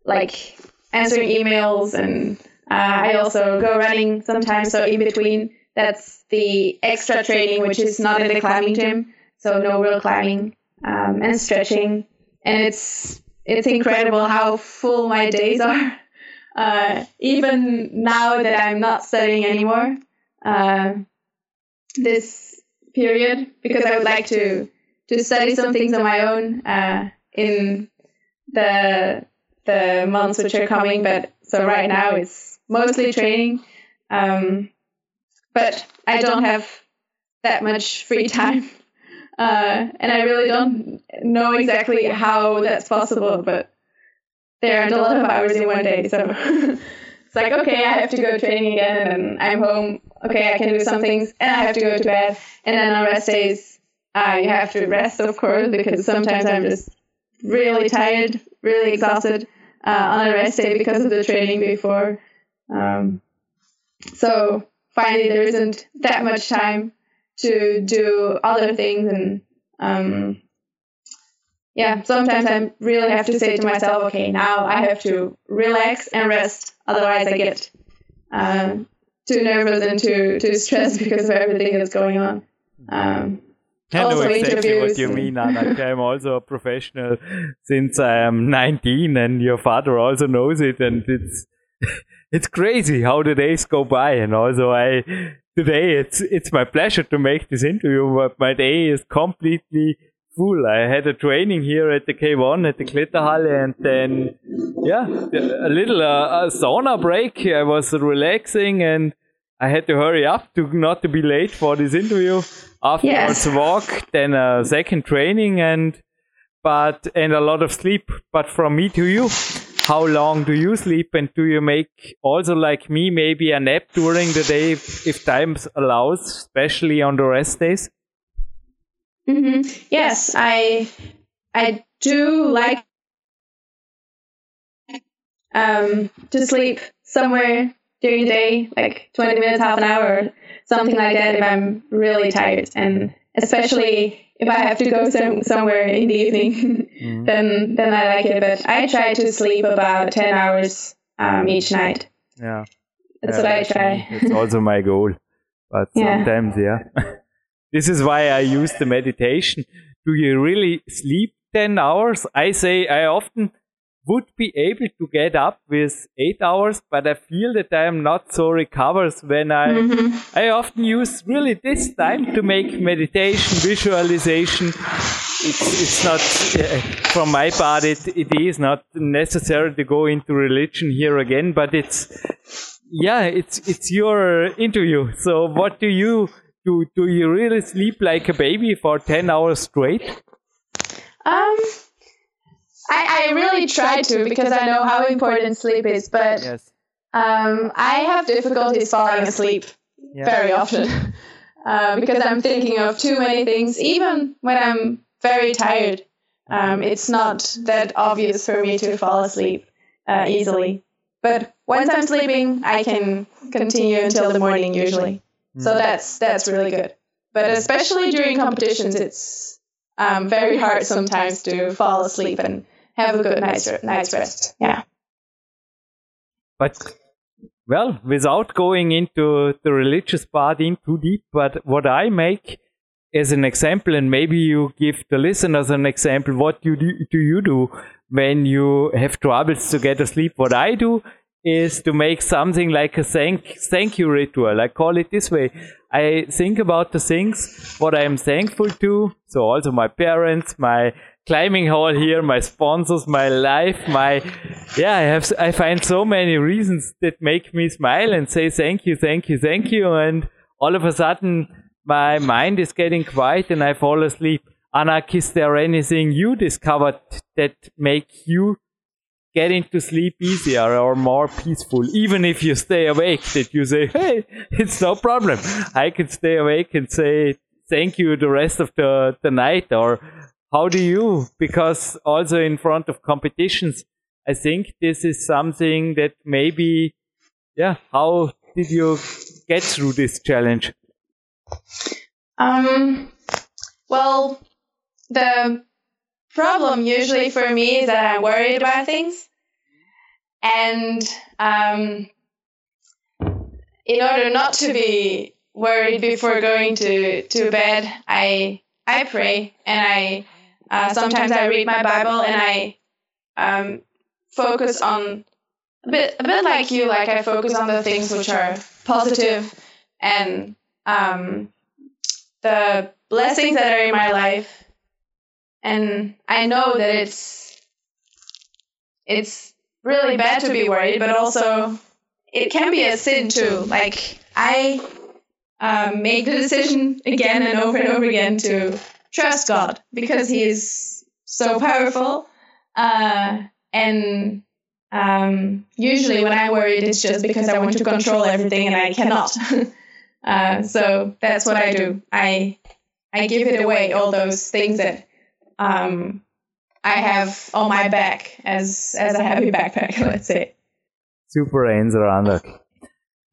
like answering emails, and uh, I also go running sometimes. So in between, that's the extra training, which is not in the climbing gym. So no real climbing um, and stretching, and it's it's incredible how full my days are. Uh, even now that I'm not studying anymore, uh, this period because I would like to to study some things on my own uh, in the the months which are coming. But so right now it's mostly training, um, but I don't have that much free time, uh, and I really don't know exactly how that's possible. But there aren't a lot of hours in one day, so. it's like okay, I have to go training again, and I'm home. Okay, I can do some things, and I have to go to bed. And then on rest days, I have to rest, of course, because sometimes I'm just really tired, really exhausted uh, on a rest day because of the training before. Um, so finally, there isn't that much time to do other things, and um, yeah, sometimes I really have to say to myself, okay, now I have to relax and rest, otherwise I get uh, too nervous and too too stressed because of everything that's going on. Um, I know exactly what you mean, Anak. I'm also a professional since I am 19, and your father also knows it, and it's it's crazy how the days go by. And also, I today it's it's my pleasure to make this interview, but my day is completely full. I had a training here at the K1 at the Kletterhalle, and then yeah, a little uh, a sauna break. I was relaxing and. I had to hurry up to not to be late for this interview. Afterwards, Yes. walk, then a second training, and but and a lot of sleep. But from me to you, how long do you sleep, and do you make also like me maybe a nap during the day if, if time allows, especially on the rest days? Hmm Yes, I I do like um, to sleep somewhere during the day, like 20 minutes, half an hour, something like that if I'm really tired. And especially if I have to go some, somewhere in the evening, then then I like it. But I try to sleep about 10 hours um, each night. Yeah. That's Yeah, what I try. It's also my goal. But Yeah. sometimes, yeah. this is why I use the meditation. Do you really sleep 10 hours? I say I often would be able to get up with 8 hours, but I feel that I am not so recovered when I Mm-hmm. I often use really this time to make meditation, visualization. It's, it's not, uh, from my part, it, it is not necessary to go into religion here again, but it's, yeah, it's, it's your interview. So what do you do? Do you really sleep like a baby for 10 hours straight? Um, I, I really try to because I know how important sleep is, but Yes. um, I have difficulties falling asleep Yeah. very often uh, because I'm thinking of too many things. Even when I'm very tired, um, it's not that obvious for me to fall asleep uh, easily. But once I'm sleeping, I can continue until the morning usually. So that's that's really good. But especially during competitions, it's um, very hard sometimes to fall asleep and have a good night's, night's rest. Yeah. But well, without going into the religious part in too deep, but what I make as an example, and maybe you give the listeners an example, what you do, do you do when you have troubles to get to sleep? What I do is to make something like a thank thank you ritual. I call it this way. I think about the things what I am thankful to. So also my parents, my climbing hall here, my sponsors, my life, my yeah. I have I find so many reasons that make me smile and say thank you, thank you, thank you, and all of a sudden my mind is getting quiet and I fall asleep. Anak, is there anything you discovered that make you get to sleep easier or more peaceful, even if you stay awake, that you say, hey, it's no problem. I can stay awake and say thank you the rest of the, the night. Or how do you? Because also in front of competitions, I think this is something that maybe, yeah, how did you get through this challenge? Um, well, the problem usually for me is that I'm worried about things. And um, in order not to be worried before going to, to bed, I I pray and I uh, sometimes I read my Bible and I um, focus on a bit, a bit like you, like I focus on the things which are positive and um, the blessings that are in my life. And I know that it's it's really bad to be worried, but also it can be a sin too. Like I um, make the decision again and over and over again to trust God because He is so powerful. Uh, and um, usually when I worry, it's just because I want to control everything and I cannot. uh, so that's what I do. I I give it away, all those things that um, I have on my back as as a heavy backpack, let's say. Super answer, Anak.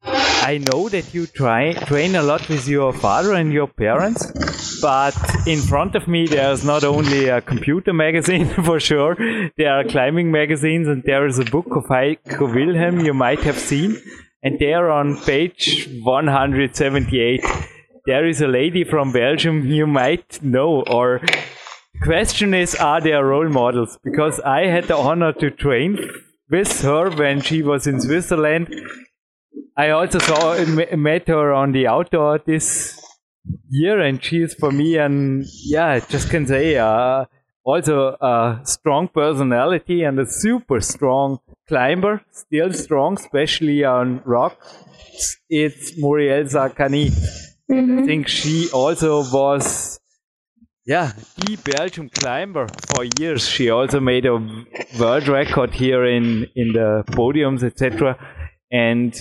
I know that you try train a lot with your father and your parents, but in front of me there's not only a computer magazine for sure, there are climbing magazines and there is a book of Heiko Wilhelm you might have seen, and there on page 178 there is a lady from Belgium you might know or question is are there role models because I had the honor to train with her when she was in Switzerland I also saw met her on the outdoor this year, and she is for me and yeah, I just can say uh, also a strong personality and a super strong climber, still strong, especially on rock. It's Muriel Sarkany. Mm-hmm. I think she also was yeah, the Belgium climber for years. She also made a world record here in in the podiums, etc. And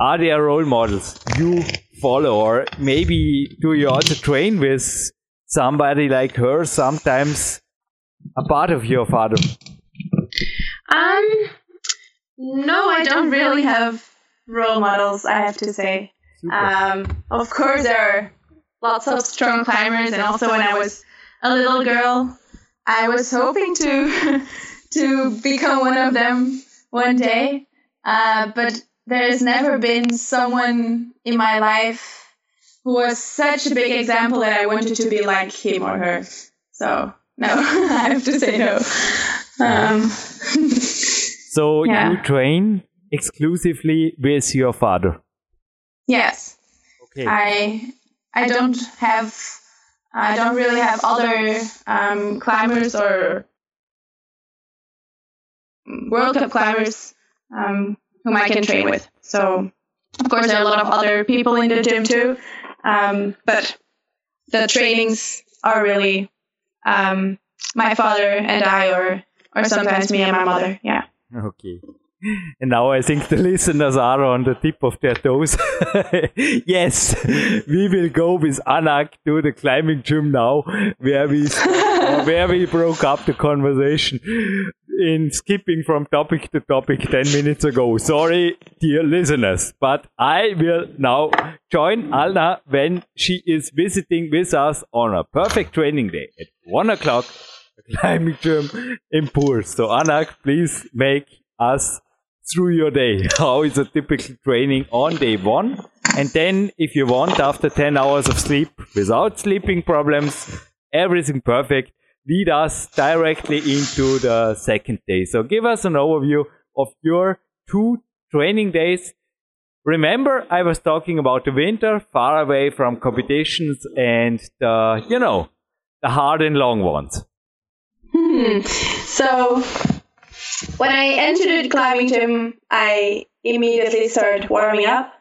are there role models? You follow or maybe do you also train with somebody like her sometimes a part of your father? Um no i don't really have role models i have to say. Um, of course there are lots of strong climbers and also when i was a little girl i was hoping to to become one of them one day uh, but there's never been someone in my life who was such a big example that I wanted to be like him or her. So no, I have to say no. Um, so yeah. you train exclusively with your father. Yes. Okay. I I don't have I don't really have other um, climbers or World Cup climbers um, whom I can train with. So, of course, there are a lot of other people in the gym too, um, but the trainings are really um, my father and I, or or sometimes me and my mother. Yeah. Okay. And now I think the listeners are on the tip of their toes. yes, we will go with Anak to the climbing gym now, where we where we broke up the conversation in skipping from topic to topic 10 minutes ago. Sorry, dear listeners, but I will now join Anak when she is visiting with us on a perfect training day at 1 o'clock climbing gym in Puurs. So Anak, please make us through your day. How is a typical training on day one? And then, if you want, after 10 hours of sleep without sleeping problems, everything perfect, lead us directly into the second day. So, give us an overview of your two training days. Remember, I was talking about the winter, far away from competitions and the, you know, the hard and long ones. Hmm. So, when I entered the climbing gym, I immediately started warming up.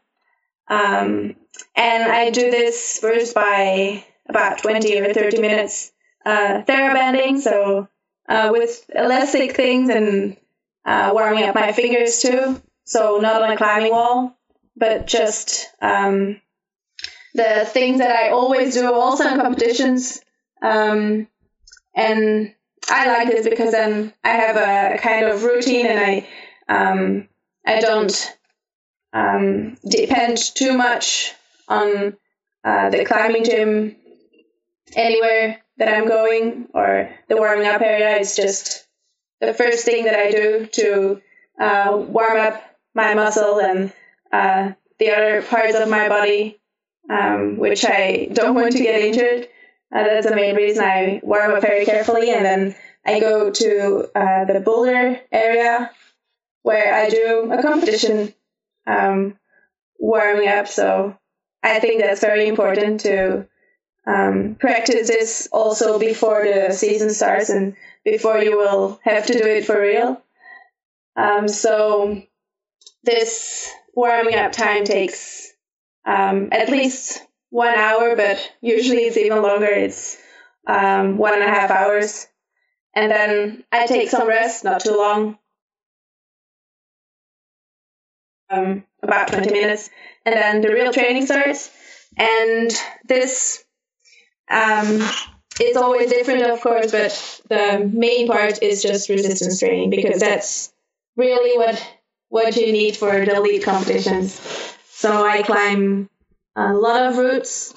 Um, and I do this first by about 20 or 30 minutes uh, therabanding, so uh, with elastic things and uh, warming up my fingers too. So not on a climbing wall, but just um, the things that I always do also in competitions. Um, and I like this because then I have a kind of routine and I um, I don't um, depend too much on uh, the climbing gym anywhere that I'm going or the warming up area. It's just the first thing that I do to uh, warm up my muscle and uh, the other parts of my body, um, which I don't want to get injured. Uh, that's the main reason I warm up very carefully, and then I go to uh, the boulder area where I do a competition um, warming up. So I think that's very important to um, practice this also before the season starts and before you will have to do it for real. Um, so this warming up time takes um, at least one hour, but usually it's even longer. It's um, one and a half hours. And then I take some rest, not too long, um, about 20 minutes. And then the real training starts. And this um, is always different, of course, but the main part is just resistance training because that's really what what you need for the elite competitions. So I climb a lot of routes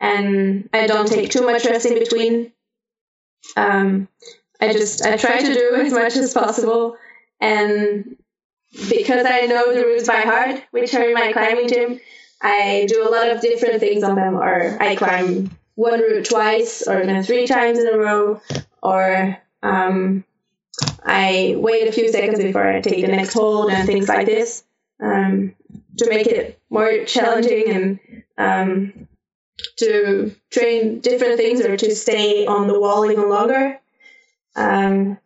and I don't take too much rest in between. Um, I just I try to do as much as possible, and because I know the routes by heart, which are in my climbing gym, I do a lot of different things on them. Or I climb one route twice, or then three times in a row, or um, I wait a few seconds before I take the next hold and things like this um, to make it more challenging and um, to train different things or to stay on the wall even longer. Um,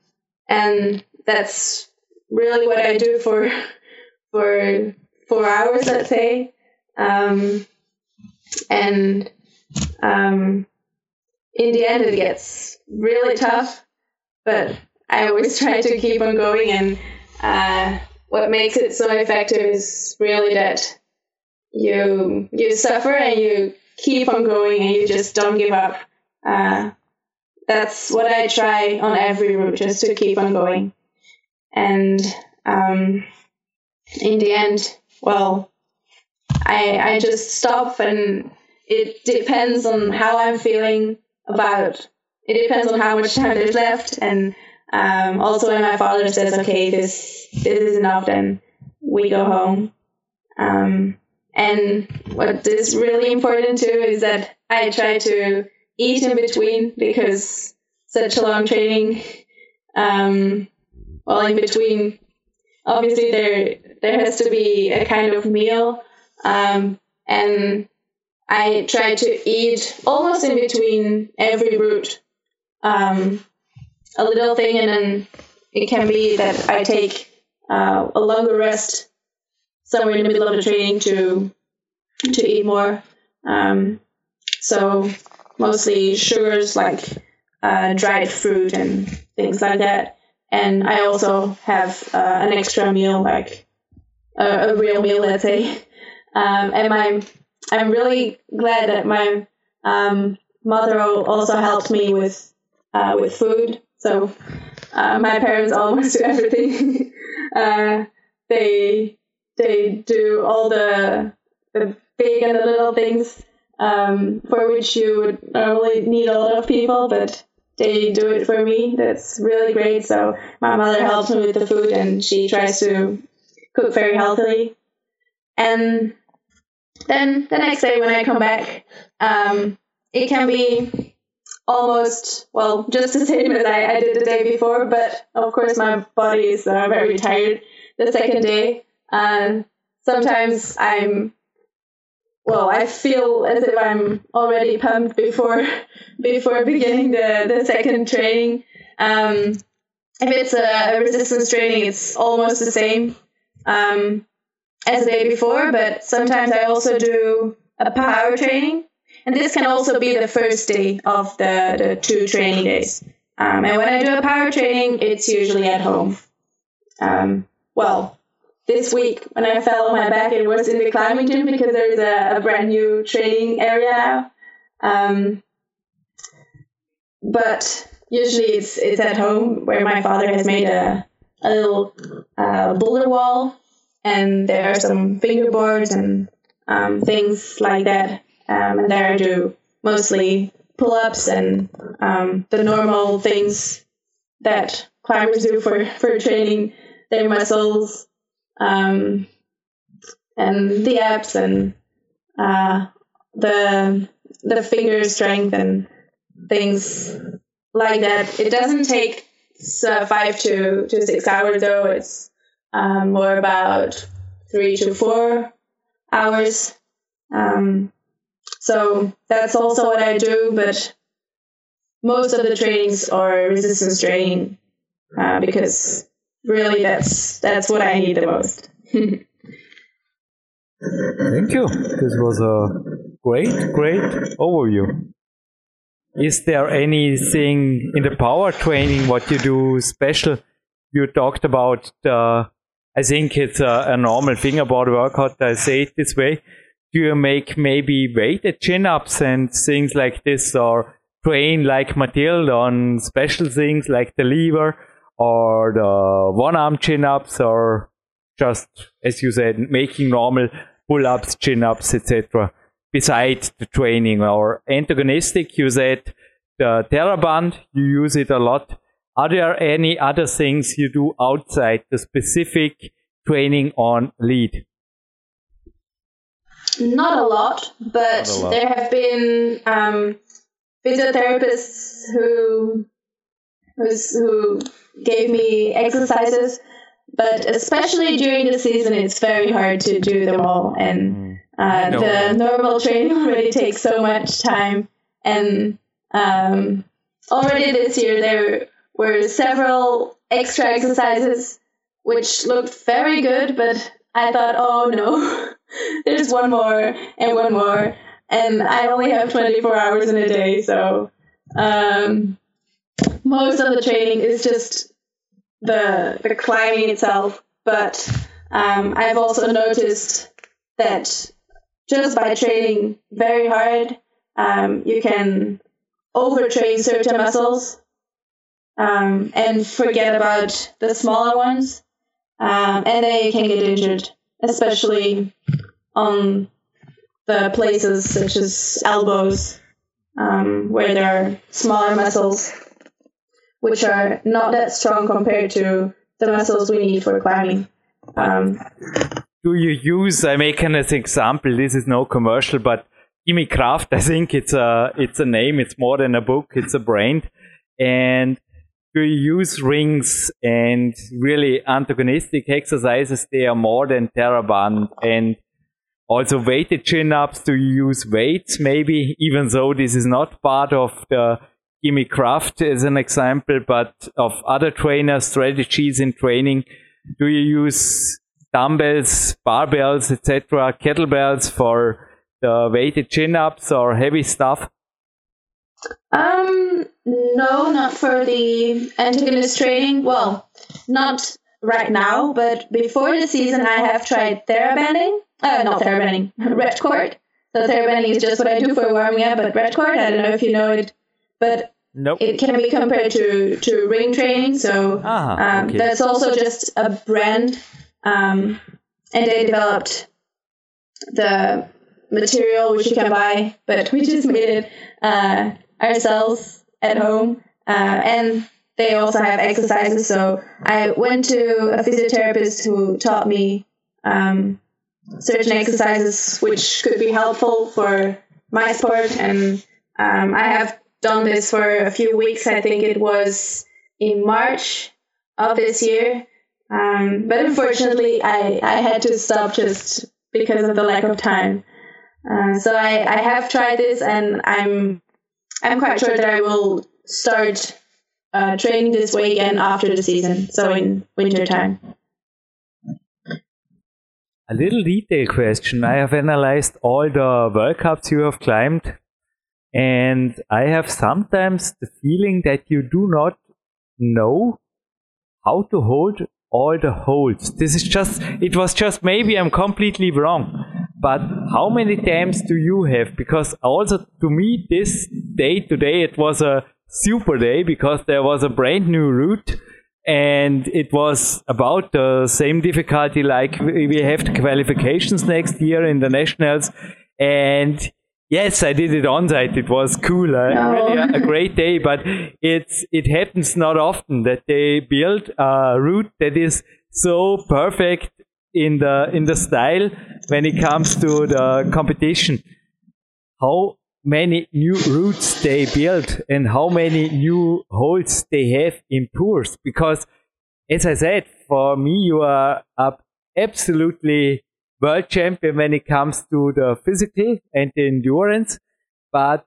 and that's really what I do for for four hours, let's say. Um, and um, in the end, it gets really tough, but I always try to keep on going. And uh, what makes it so effective is really that you you suffer and you keep on going and you just don't give up. Uh, that's what I try on every route, just to keep on going. And um, in the end, well, I I just stop, and it depends on how I'm feeling about. It depends on how much time there's left, and um, also when my father says, "Okay, this this is enough," then we go home. Um, and what is really important too is that I try to eat in between because such a long training. Um, well, in between, obviously there there has to be a kind of meal, um, and I try to eat almost in between every route, um, a little thing, and then it can be that I take uh, a longer rest somewhere in the middle of the training to to eat more. Um, so mostly sugars like uh, dried fruit and things like that. And I also have uh, an extra meal, like a, a, real meal, let's say. Um, and my, I'm really glad that my um, mother also helped me with uh, with food. So uh, my parents almost do everything. Uh, they they do all the the big and the little things um, for which you would normally need a lot of people, but they do it for me. That's really great. So my mother helps me with the food, and she tries to cook very healthily. And then the next day when I come back, um, it can be almost well just the same as I, I, did the day before, but of course my body is uh, very tired the second day. And sometimes I'm well, I feel as if I'm already pumped before before beginning the, the second training. Um, if it's a, a, resistance training, it's almost the same um, as the day before, but sometimes I also do a power training. And this can also be the first day of the, the two training days. Um, and when I do a power training, it's usually at home. Um, well, this week when I fell on my back, it was in the climbing gym because there's a, a brand new training area. Um, but usually it's it's at home where my father has made a a little uh, boulder wall, and there are some fingerboards and um, things like that. Um, and there I do mostly pull-ups and um, the normal things that climbers do for for training their muscles um, and the abs and uh, the the finger strength and things like that. It doesn't take uh, five to, to six hours though. It's um, more about three to four hours. Um, so that's also what I do, but most of the trainings are resistance training uh, because really that's that's what I need the most. Thank you. This was a great, great overview. Is there anything in the power training what you do special? You talked about the, I think it's a, a normal thing about workout. I say it this way. Do you make maybe weighted chin ups and things like this, or train like Mathilde on special things like the lever or the one arm chin ups, or just as you said, making normal pull ups, chin ups, etc besides the training or antagonistic you said the TheraBand you use it a lot are there any other things you do outside the specific training on lead not a lot but a lot. there have been um, physiotherapists who who gave me exercises but especially during the season it's very hard to do them all. And mm. uh, the normal training already takes so much time, and um, already this year there were several extra exercises which looked very good, but I thought, oh no, there's one more and one more, and I only have 24 hours in a day, so um, most of the training is just the the climbing itself. But um, I've also noticed that just by training very hard, um, you can overtrain certain muscles um, and forget about the smaller ones, um, and then you can get injured, especially on the places such as elbows, um, where there are smaller muscles, which are not that strong compared to the muscles we need for climbing. Um, do you use? I make an example. This is no commercial, but Gimme Kraft. I think it's a it's a name. It's more than a book. It's a brand. And do you use rings and really antagonistic exercises? They are more than TheraBand and also weighted chin ups. Do you use weights? Maybe even though this is not part of the Gimme Kraft as an example, but of other trainer strategies in training. Do you use dumbbells, barbells, etc., kettlebells for the weighted chin ups or heavy stuff? Um, no, not for the antagonist training. Well, not right now, but before the season, I have tried TheraBanding. Uh, not TheraBanding, red cord. So TheraBanding is just what I do for warming up, but red cord, I don't know if you know it, but Nope. It can be compared to, to ring training. So ah, um, okay. that's also just a brand um, and they developed the material which you can buy, but we just made it uh, ourselves at home. Uh, and they also have exercises. So I went to a physiotherapist who taught me um, certain exercises which could be helpful for my sport. And um, I have done this for a few weeks. I think it was in March of this year. Um, but unfortunately, I, I had to stop just because of the lack of time. Uh, so I, I have tried this, and I'm I'm quite sure that I will start uh, training this way again after the season, so in winter time. A little detail question. I have analyzed all the World Cups you have climbed, and I have sometimes the feeling that you do not know how to hold all the holds. This is just, it was just maybe I'm completely wrong. But how many times do you have? Because also to me, this day today, it was a super day because there was a brand new route and it was about the same difficulty like we have the qualifications next year in the nationals. And Yes, I did it on site. It was cool. Uh, no. Really a, a, great day, but it's it happens not often that they build a route that is so perfect in the in the style when it comes to the competition. How many new routes they build and how many new holes they have in Puurs. Because, as I said, for me, you are up absolutely world champion when it comes to the physical and the endurance. But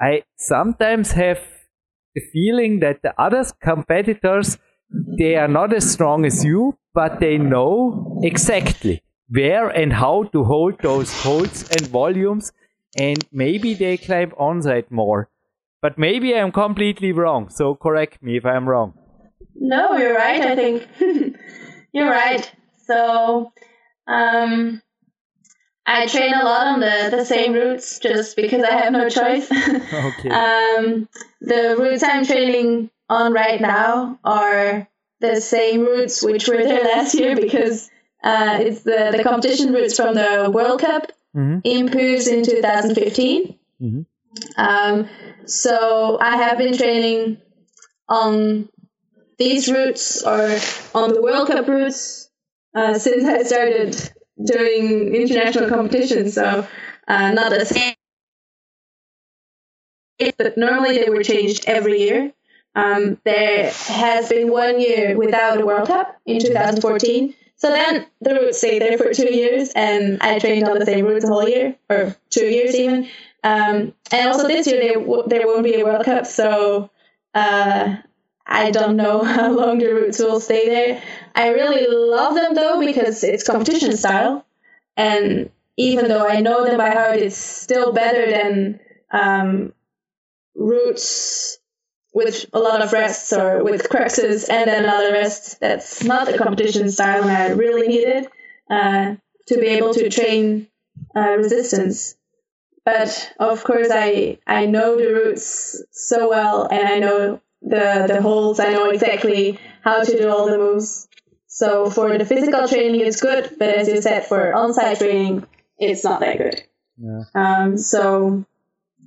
I sometimes have the feeling that the other competitors, they are not as strong as you, but they know exactly where and how to hold those holds and volumes and maybe they climb on onside more. But maybe I'm completely wrong, so correct me if I'm wrong. No, you're right, I think. you're right. So, um, I train a lot on the, the same routes just because I have no choice. okay. um, the routes I'm training on right now are the same routes which were there last year because uh, it's the, the competition routes from the World Cup mm-hmm. in Puurs in 2015. Mm-hmm. Um, so I have been training on these routes or on the World Cup routes uh, since I started doing international competitions. So uh, not the same, but normally they were changed every year. Um, there has been one year without a World Cup in 2014. So then the routes stayed there for two years, and I trained on the same routes the whole year, or two years even. Um, and also this year there w- there won't be a World Cup, so uh, I don't know how long the routes will stay there. I really love them though because it's competition style, and even though I know them by heart, it's still better than um, routes with a lot of rests or with cruxes and then another rest that's not the competition style and I really needed uh, to be able to train uh, resistance. But of course, I I know the roots so well and I know the the holes. I know exactly how to do all the moves. So for the physical training, it's good, but as you said, for on-site training, it's not that good. Yeah. Um, so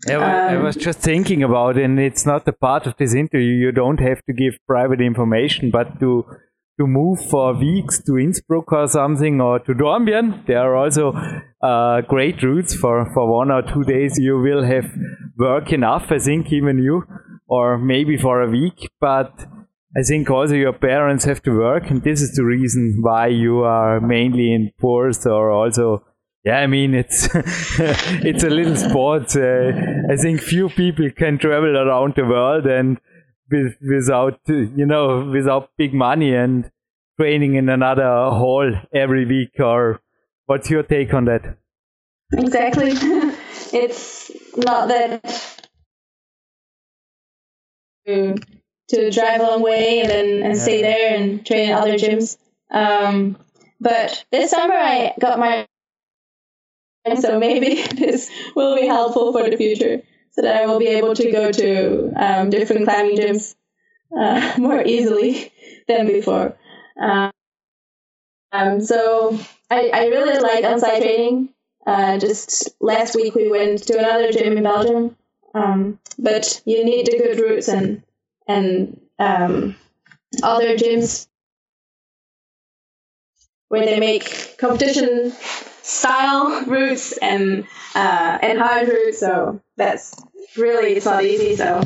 I, I Um, was just thinking about, and it's not a part of this interview. You don't have to give private information, but to to move for weeks to Innsbruck or something, or to Dornbirn, there are also uh, great routes for for one or two days. You will have work enough, I think, even you, or maybe for a week. But I think also your parents have to work, and this is the reason why you are mainly in Puurs or also yeah, I mean it's it's a little sport. Uh, I think few people can travel around the world and with, without you know without big money and training in another hall every week. Or what's your take on that? Exactly. it's not that to, to drive a long way and then and stay there and train at other gyms. Um, but this summer I got my so maybe this will be helpful for the future so that I will be able to go to um, different climbing gyms uh, more easily than before. Um, um, so I, I really like on-site training. Uh, just last week we went to another gym in Belgium, um, but you need the good routes and and um, other gyms where they make competition style routes and uh, and hard routes. So that's really it's not easy. So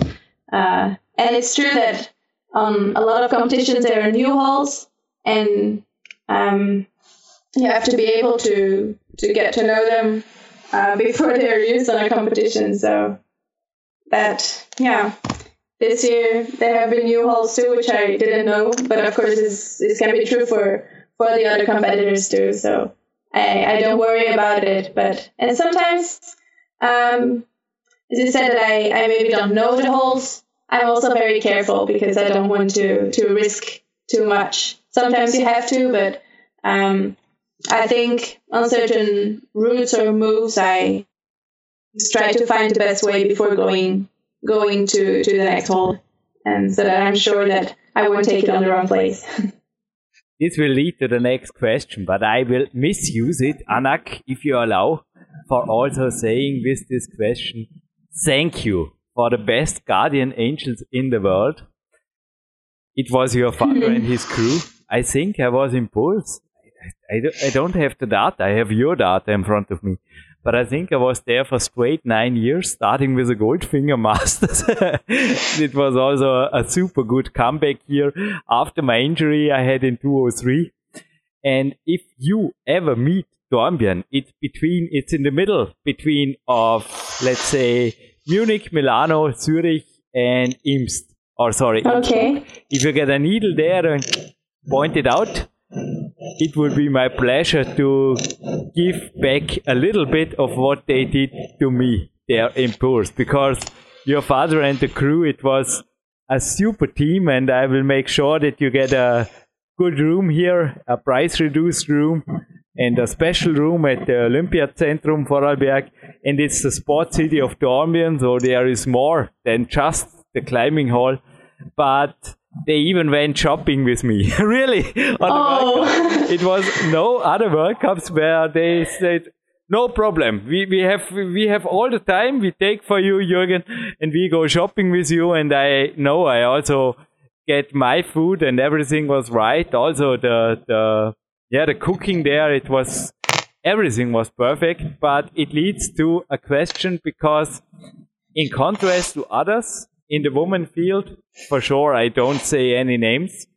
uh, and it's true that on a lot of competitions there are new halls and um, you have to be able to to get to know them uh, before they're used on a competition. So that yeah. This year there have been new halls too, which I didn't know, but of course this this can be true for for the other competitors too. So I, I don't worry about it. But and sometimes, um, as you said that I, I maybe don't know the holes. I'm also very careful because I don't want to to risk too much. Sometimes you have to, but um, I think on certain routes or moves, I just try to find the best way before going going to to the next hole, and so that I'm sure that I won't take it on the wrong place. This will lead to the next question, but I will misuse it, Anak, if you allow, for also saying with this question, thank you for the best guardian angels in the world. It was your father and his crew. I think I was in Puurs. I, I, I don't have the data. I have your data in front of me. But I think I was there for straight nine years, starting with the Goldfinger Masters. it was also a super good comeback year after my injury I had in 2003. And if you ever meet Dornbirn, it's between, it's in the middle between of, let's say, Munich, Milano, Zurich, and Imst. Or sorry. Okay. If you get a needle there and point it out, it would be my pleasure to give back a little bit of what they did to me there in Puurs because your father and the crew, it was a super team, and I will make sure that you get a good room here, a price reduced room, and a special room at the Olympiazentrum Vorarlberg. And it's the sport city of Dornbirn, so there is more than just the climbing hall. But they even went shopping with me. really? On Oh. the World Cup. It was no other World Cups where they said, no problem. We, we have we have all the time we take for you, Jürgen, and we go shopping with you. And I know I also get my food and everything was right. Also the the yeah the cooking there it was everything was perfect. But it leads to a question because in contrast to others in the woman field, for sure I don't say any names.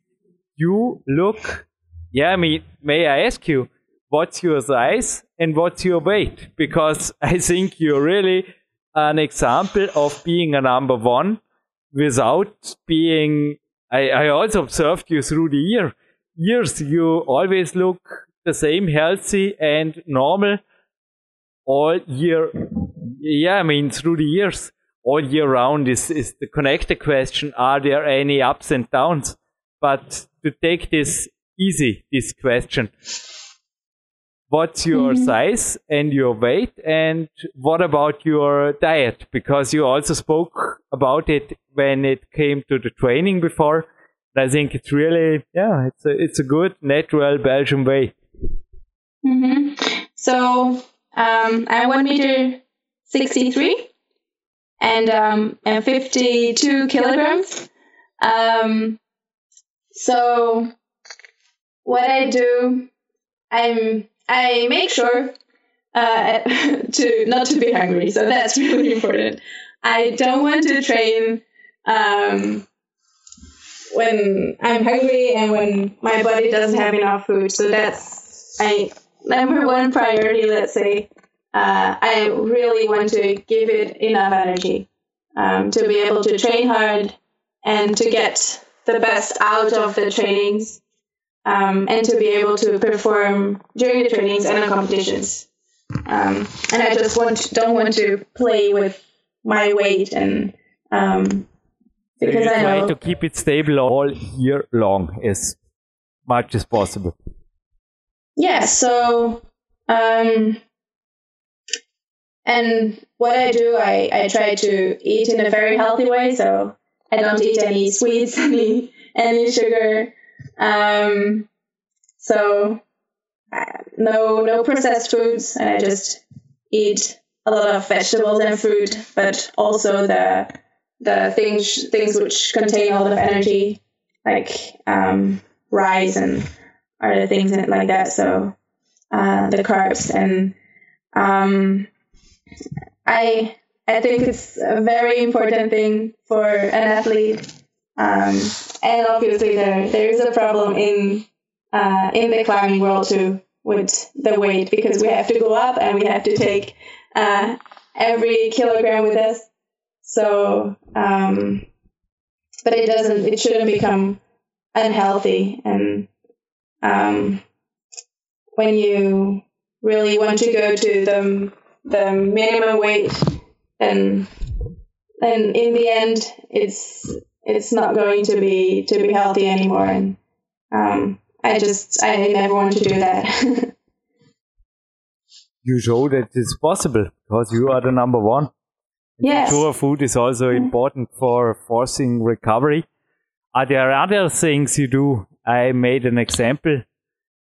You look yeah, me may I ask you, what's your size and what's your weight? Because I think you're really an example of being a number one without being I, I also observed you through the year years you always look the same healthy and normal all year yeah i mean through the years all year round is, is the connected question are there any ups and downs? But to take this easy this question what's your size and your weight? And what about your diet? Because you also spoke about it when it came to the training before i think it's really yeah it's a, it's a good natural belgian way. Hmm So um, I'm one meter sixty-three, and um, and fifty-two kilograms. Um, so what I do, I'm I make sure uh, to not to be hungry. So that's really important. I don't want to train um, when I'm hungry and when my body doesn't have enough food. So that's I number one priority. Let's say uh, I really want to give it enough energy um, to be able to train hard and to get the best out of the trainings um, and to be able to perform during the trainings and the competitions. Um, and I just want don't want to play with my weight and um, because I try know to keep it stable all year long as much as possible yeah so um and what i do i i try to eat in a very healthy way. So i don't eat any sweets any any sugar. Um so uh, no no processed foods. And i just eat a lot of vegetables and fruit but also the the things things which contain a lot of energy like um rice and other things in- like that. So uh, the carbs and um, I I think it's a very important thing for an athlete. Um, and obviously there there is a problem in uh, in the climbing world too with the weight because we have to go up and we have to take uh, every kilogram with us. So, um, but it doesn't. It shouldn't become unhealthy and um, when you really want to go to the the minimum weight, and then in the end, it's it's not going to be to be healthy anymore. And um, I just I never want to do that. you show that it's possible because you are the number one yes. Sure, food is also important for forcing recovery. Are there other things you do? I made an example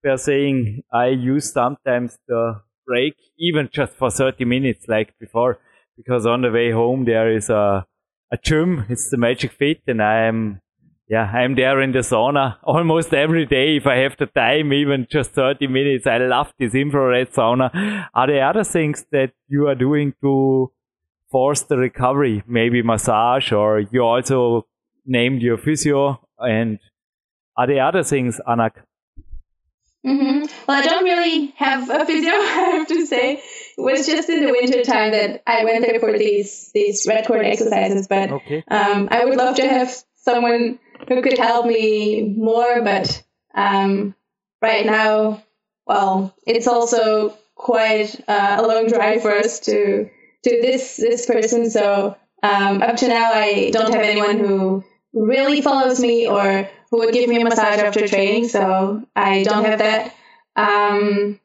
by saying I use sometimes the break even just for 30 minutes like before because on the way home there is a, a gym. It's the Magic Fit and I'm yeah, I'm there in the sauna almost every day if I have the time, even just 30 minutes. I love this infrared sauna. Are there other things that you are doing to force the recovery? Maybe massage, or you also named your physio? And are there other things, Anak? Mm-hmm. Well, I don't really have a physio, I have to say. It was just in the winter time that I went there for these these red cord exercises. But Okay. um, I would love to have someone who could help me more. But um, right now, well, it's also quite uh, a long drive for us to to this this person. So um, up to now, I don't have anyone who really follows me or who would give me a massage after training. So I don't have that. Um,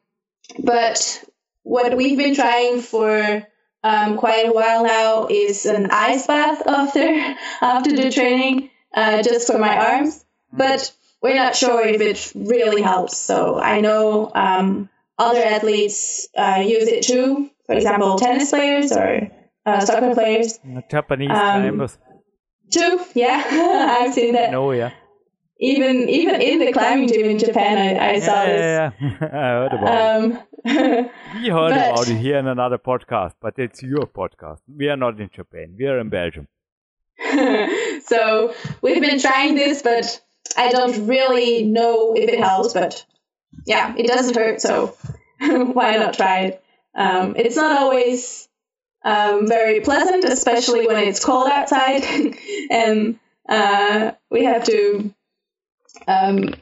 but what we've been trying for um, quite a while now is an ice bath after after the training, uh, just for my arms. But we're not sure if it really helps. So I know um, other athletes uh, use it too. For example, tennis players or uh, soccer players Japanese Um, too. Yeah, I've seen that. No, yeah. Even even in the climbing gym in Japan, I, I saw Yeah, this. yeah, yeah. I heard about it. Um, We heard but- about it here in another podcast, but it's your podcast. We are not in Japan. We are in Belgium. so we've been trying this, but I don't really know if it helps. But yeah, it doesn't hurt, so why not try it? Um, it's not always um, very pleasant, especially when it's cold outside, and uh, we have to um,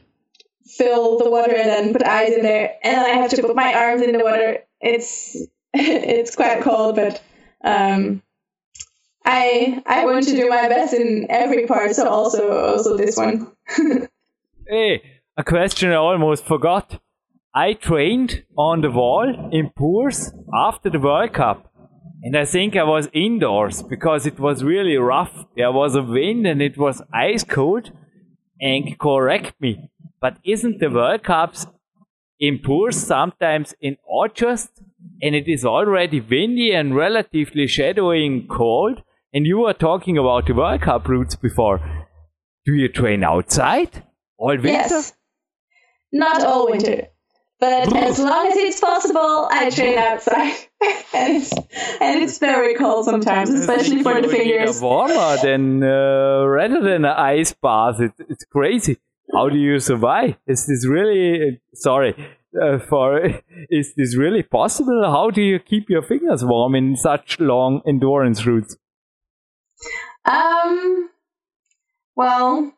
fill the water and then put ice in there, and then I have to put my arms in the water. It's it's quite cold, but um, I I want to do my best in every part, so also also this one. Hey, a question I almost forgot. I trained on the wall in Puurs after the World Cup. And I think I was indoors because it was really rough. There was a wind and it was ice cold. And correct me, but isn't the World Cups in Puurs sometimes in August and it is already windy and relatively shadowy cold? And you were talking about the World Cup routes before. Do you train outside all winter? Yes, not all winter, but as long as it's possible, I train outside, and it's and it's very cold sometimes, especially for the You need a fingers. warmer than uh, rather than an ice bath. It, it's crazy. How do you survive? Is this really sorry uh, for? Is this really possible? How do you keep your fingers warm in such long endurance routes? Um, well, um,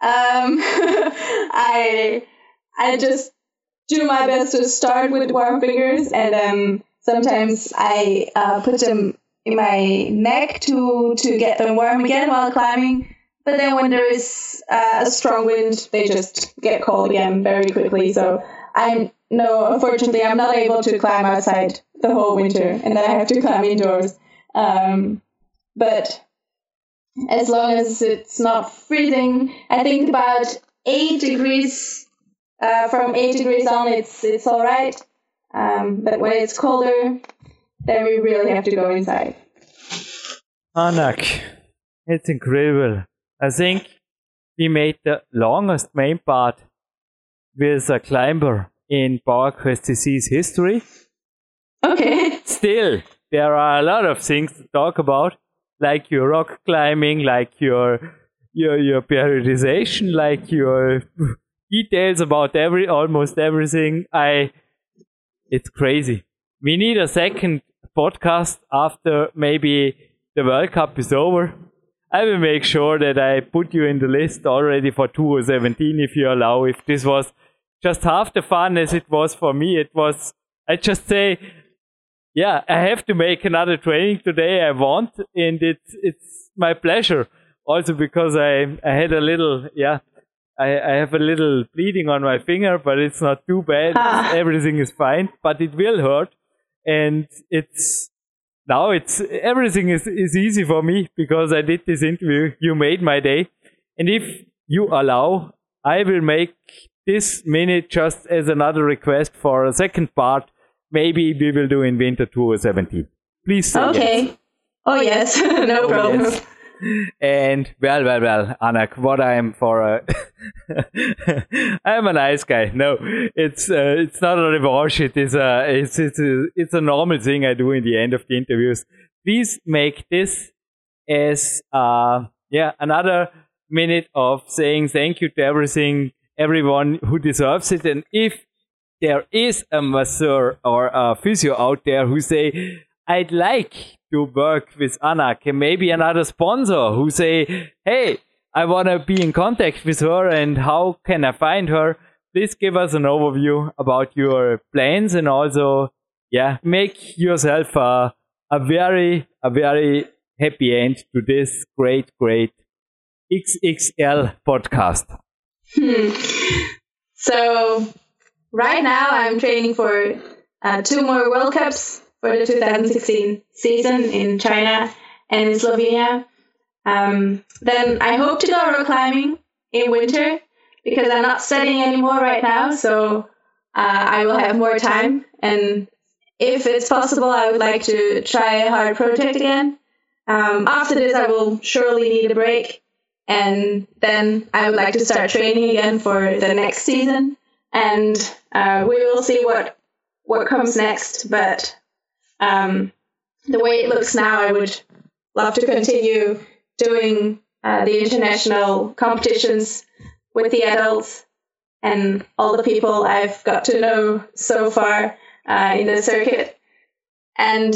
I I just do my best to start with warm fingers, and then sometimes I uh, put them in my neck to to get them warm again while climbing. But then when there is uh, a strong wind, they just get cold again very quickly. So I'm no, unfortunately, I'm not able to climb outside the whole winter, and then I have to climb indoors. Um, but as long as it's not freezing. I think about eight degrees. Uh, from eight degrees on, it's it's all right. Um, but when it's colder, then we really have to go inside. Anak, it's incredible. I think we made the longest main part with a climber in PowerQuest CC's history. Okay. Still, there are a lot of things to talk about, like your rock climbing, like your your your periodization, like your details about every almost everything. I it's crazy. We need a second podcast after maybe the World Cup is over. I will make sure that I put you in the list already for 2017 if you allow. If this was just half the fun as it was for me, it was, I just say, yeah, I have to make another training today. I want, and it's, it's my pleasure also because I, I had a little, yeah, I, I have a little bleeding on my finger, but it's not too bad. Ah. Everything is fine, but it will hurt. And it's, now it's everything is, is easy for me because I did this interview. You made my day. And if you allow, I will make this minute just as another request for a second part. Maybe we will do in winter 2017. Please say yes. Okay. Oh yes, no Oh, problem. yes. And well, well, well, Anak, what I am for a, I'm a nice guy. No, it's uh, it's not a revanche. It is a it's it's a, it's a normal thing I do in the end of the interviews. Please make this as uh yeah another minute of saying thank you to everything everyone who deserves it. And if there is a masseur or a physio out there who say I'd like to work with Anak maybe another sponsor who say, Hey, I want to be in contact with her and how can I find her? Please give us an overview about your plans and also, yeah, make yourself a, a very, a very happy end to this great, great XXL podcast. Hmm. So, right now I'm training for uh, two more World Cups for the 2016 season in China and Slovenia. Um, then I hope to go rock climbing in winter because I'm not studying anymore right now, so uh, I will have more time. And if it's possible, I would like to try a hard project again. Um, after this, I will surely need a break, and then I would like to start training again for the next season. And uh, we will see what what comes next. But um, the way it looks now, I would love to continue doing uh, the international competitions with the adults and all the people I've got to know so far uh, in the circuit. And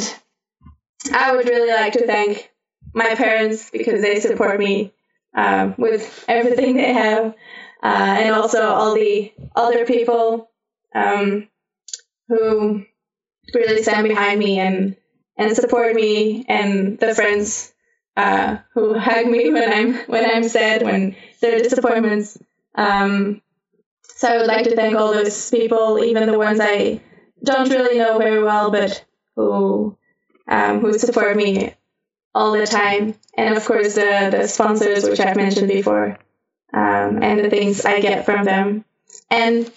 I would really like to thank my parents because they support me uh, with everything they have, uh, and also all the other people um, who really stand behind me and and support me, and the friends uh, who hug me when I'm when I'm sad, when there are disappointments. Um, so I would like to thank all those people, even the ones I don't really know very well, but who um, who support me all the time, and of course the the sponsors, which I've mentioned before, um, and the things I get from them. And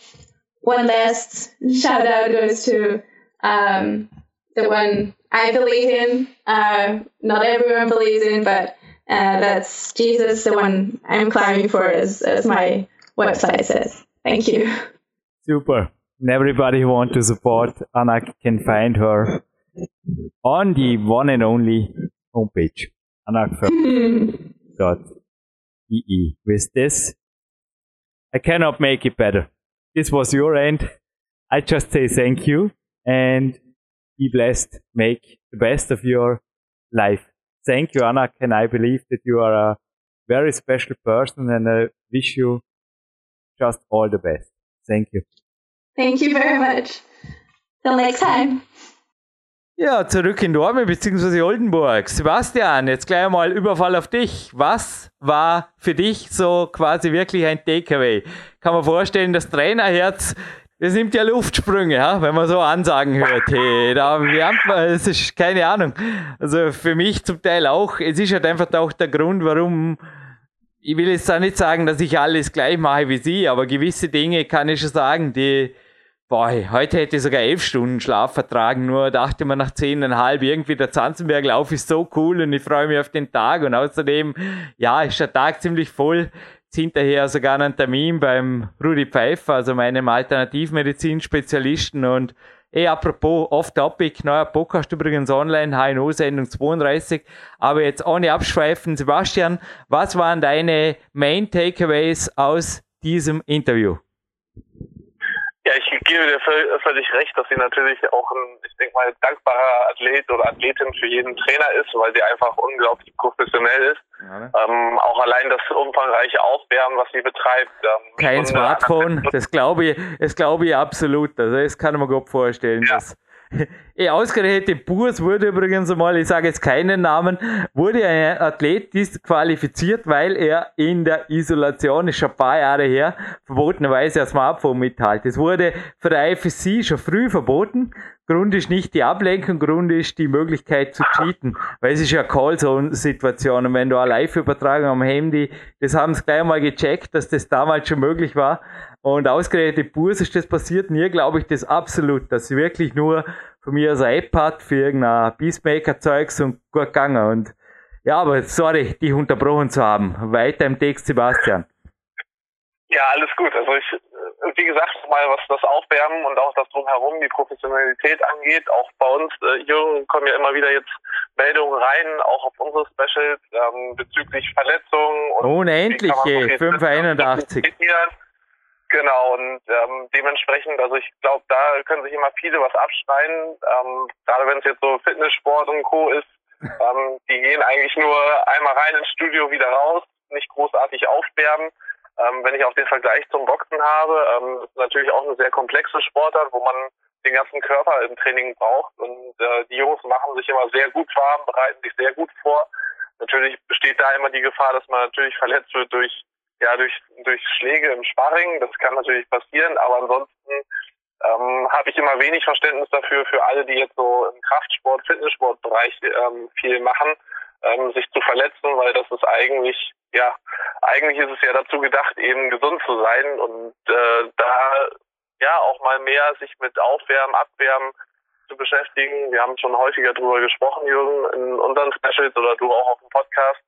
one last shout out goes to um, the one I believe in. Uh, not everyone believes in, but uh, that's Jesus, the one I'm climbing for, as, as my website says. Thank you. Super. And everybody who wants to support Anna can find her on the one and only homepage, anakverhoeven.be. With this, I cannot make it better. This was your end. I just say thank you and be blessed. Make the best of your life. Thank you, Anak, and I believe that you are a very special person and I wish you just all the best. Thank you. Thank you very much. Till next time. Ja, zurück in Dorme bzw. Oldenburg. Sebastian, jetzt gleich mal Überfall auf dich. Was war für dich so quasi wirklich ein Takeaway? Kann man vorstellen, das Trainerherz, das nimmt ja Luftsprünge, ja, wenn man so Ansagen hört. Hey, da wärmt man, es ist keine Ahnung. Also für mich zum Teil auch. Es ist halt einfach auch der Grund, warum ich will jetzt auch nicht sagen, dass ich alles gleich mache wie sie, aber gewisse Dinge kann ich schon sagen, die Boah, heute hätte ich sogar elf Stunden Schlaf vertragen, nur dachte man nach zehneinhalb, irgendwie der Zanzenberglauf ist so cool und ich freue mich auf den Tag und außerdem, ja, ist der Tag ziemlich voll. Hinterher sogar einen Termin beim Rudi Pfeiffer, also meinem Alternativmedizin-Spezialisten und eh, apropos Off-Topic, neuer Podcast übrigens online, HNO-Sendung 32, aber jetzt ohne Abschweifen, Sebastian, was waren deine Main Takeaways aus diesem Interview? Ja, ich gebe dir völlig recht, dass sie natürlich auch ein, ich denke mal, dankbarer Athlet oder Athletin für jeden Trainer ist, weil sie einfach unglaublich professionell ist. Ja, ne? ähm, auch allein das umfangreiche Aufwärmen, was sie betreibt. Ähm, Kein Smartphone, das glaube ich, das glaube ich absolut. Also das kann man gut vorstellen. Ja. Dass Eh, ausgerechnet Burs wurde übrigens einmal, ich sage jetzt keinen Namen, wurde ein Athlet disqualifiziert, weil er in der Isolation, ist schon ein paar Jahre her, verbotenerweise ein Smartphone mithält. Es wurde für der IFSC schon früh verboten. Grund ist nicht die Ablenkung, Grund ist die Möglichkeit zu cheaten, weil es ist ja Callzone-Situation und wenn du eine Live-Übertragung am Handy, das haben sie gleich mal gecheckt, dass das damals schon möglich war und ausgerechnet Burs ist das passiert. Mir glaube ich das absolut, dass sie wirklich nur von mir so eine App hat für irgendein Peacemaker-Zeugs und gut gegangen. Und Ja, aber sorry, dich unterbrochen zu haben. Weiter im Text, Sebastian. Ja, alles gut. Also ich, äh, wie gesagt, mal was das Aufwärmen und auch das drumherum, die Professionalität angeht, auch bei uns, äh, Jürgen, kommen ja immer wieder jetzt Meldungen rein, auch auf unsere Specials, ähm, bezüglich Verletzungen. Und Unendliche, 581. Genau, und ähm, dementsprechend, also ich glaube, da können sich immer viele was abschneiden, ähm, gerade wenn es jetzt so Fitnesssport und Co. ist, ähm, die gehen eigentlich nur einmal rein ins Studio, wieder raus, nicht großartig aufwärmen. Ähm, wenn ich auch den Vergleich zum Boxen habe, ähm, ist natürlich auch eine sehr komplexe Sportart, wo man den ganzen Körper im Training braucht. Und äh, die Jungs machen sich immer sehr gut warm, bereiten sich sehr gut vor. Natürlich besteht da immer die Gefahr, dass man natürlich verletzt wird durch ja durch durch Schläge im Sparring. Das kann natürlich passieren, aber ansonsten ähm, habe ich immer wenig Verständnis dafür für alle, die jetzt so im Kraftsport, Fitnesssportbereich ähm, viel machen, ähm, sich zu verletzen, weil das ist eigentlich ja eigentlich ist es ja dazu gedacht, eben gesund zu sein und äh, da ja auch mal mehr sich mit Aufwärmen, Abwärmen zu beschäftigen. Wir haben schon häufiger darüber gesprochen, Jürgen, in unseren Specials oder du auch auf dem Podcast,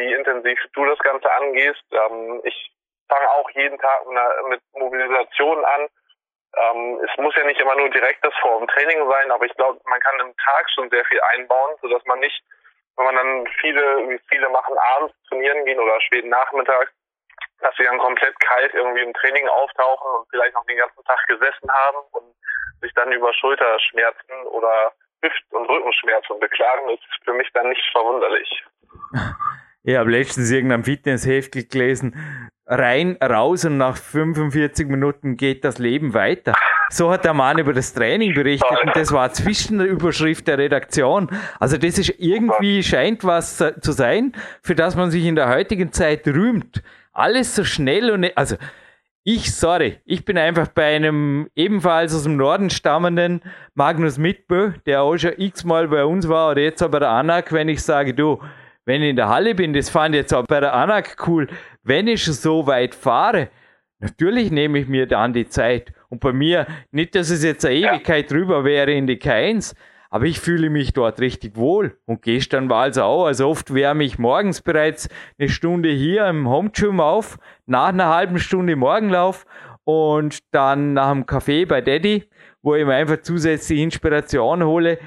wie intensiv du das Ganze angehst. Ähm, ich fange auch jeden Tag mit Mobilisation an. Ähm, es muss ja nicht immer nur direkt das vor dem Training sein, aber ich glaube, man kann im Tag schon sehr viel einbauen, sodass man nicht wenn man dann viele, wie viele machen, abends trainieren gehen oder späten Nachmittag, dass sie dann komplett kalt irgendwie im Training auftauchen und vielleicht noch den ganzen Tag gesessen haben und sich dann über Schulterschmerzen oder Hüft- und Rückenschmerzen beklagen, ist für mich dann nicht verwunderlich. Ich habe letztens irgendein Fitnessheft gelesen, rein, raus und nach 45 Minuten geht das Leben weiter. So hat der Mann über das Training berichtet und das war Zwischenüberschrift der Redaktion. Also das ist irgendwie, scheint was zu sein, für das man sich in der heutigen Zeit rühmt. Alles so schnell und, also, ich, sorry, ich bin einfach bei einem ebenfalls aus dem Norden stammenden Magnus Mitbö, der auch schon x-mal bei uns war oder jetzt bei der ANAC, wenn ich sage, du, wenn ich in der Halle bin, das fand ich jetzt auch bei der ANAC cool, wenn ich schon so weit fahre, natürlich nehme ich mir dann die Zeit. Und bei mir, nicht, dass es jetzt eine Ewigkeit ja. drüber wäre in die K1, aber ich fühle mich dort richtig wohl. Und gestern war es auch. Also oft wärme ich morgens bereits eine Stunde hier im Home Gym auf, nach einer halben Stunde Morgenlauf und dann nach dem Kaffee bei Daddy, wo ich mir einfach zusätzliche Inspiration hole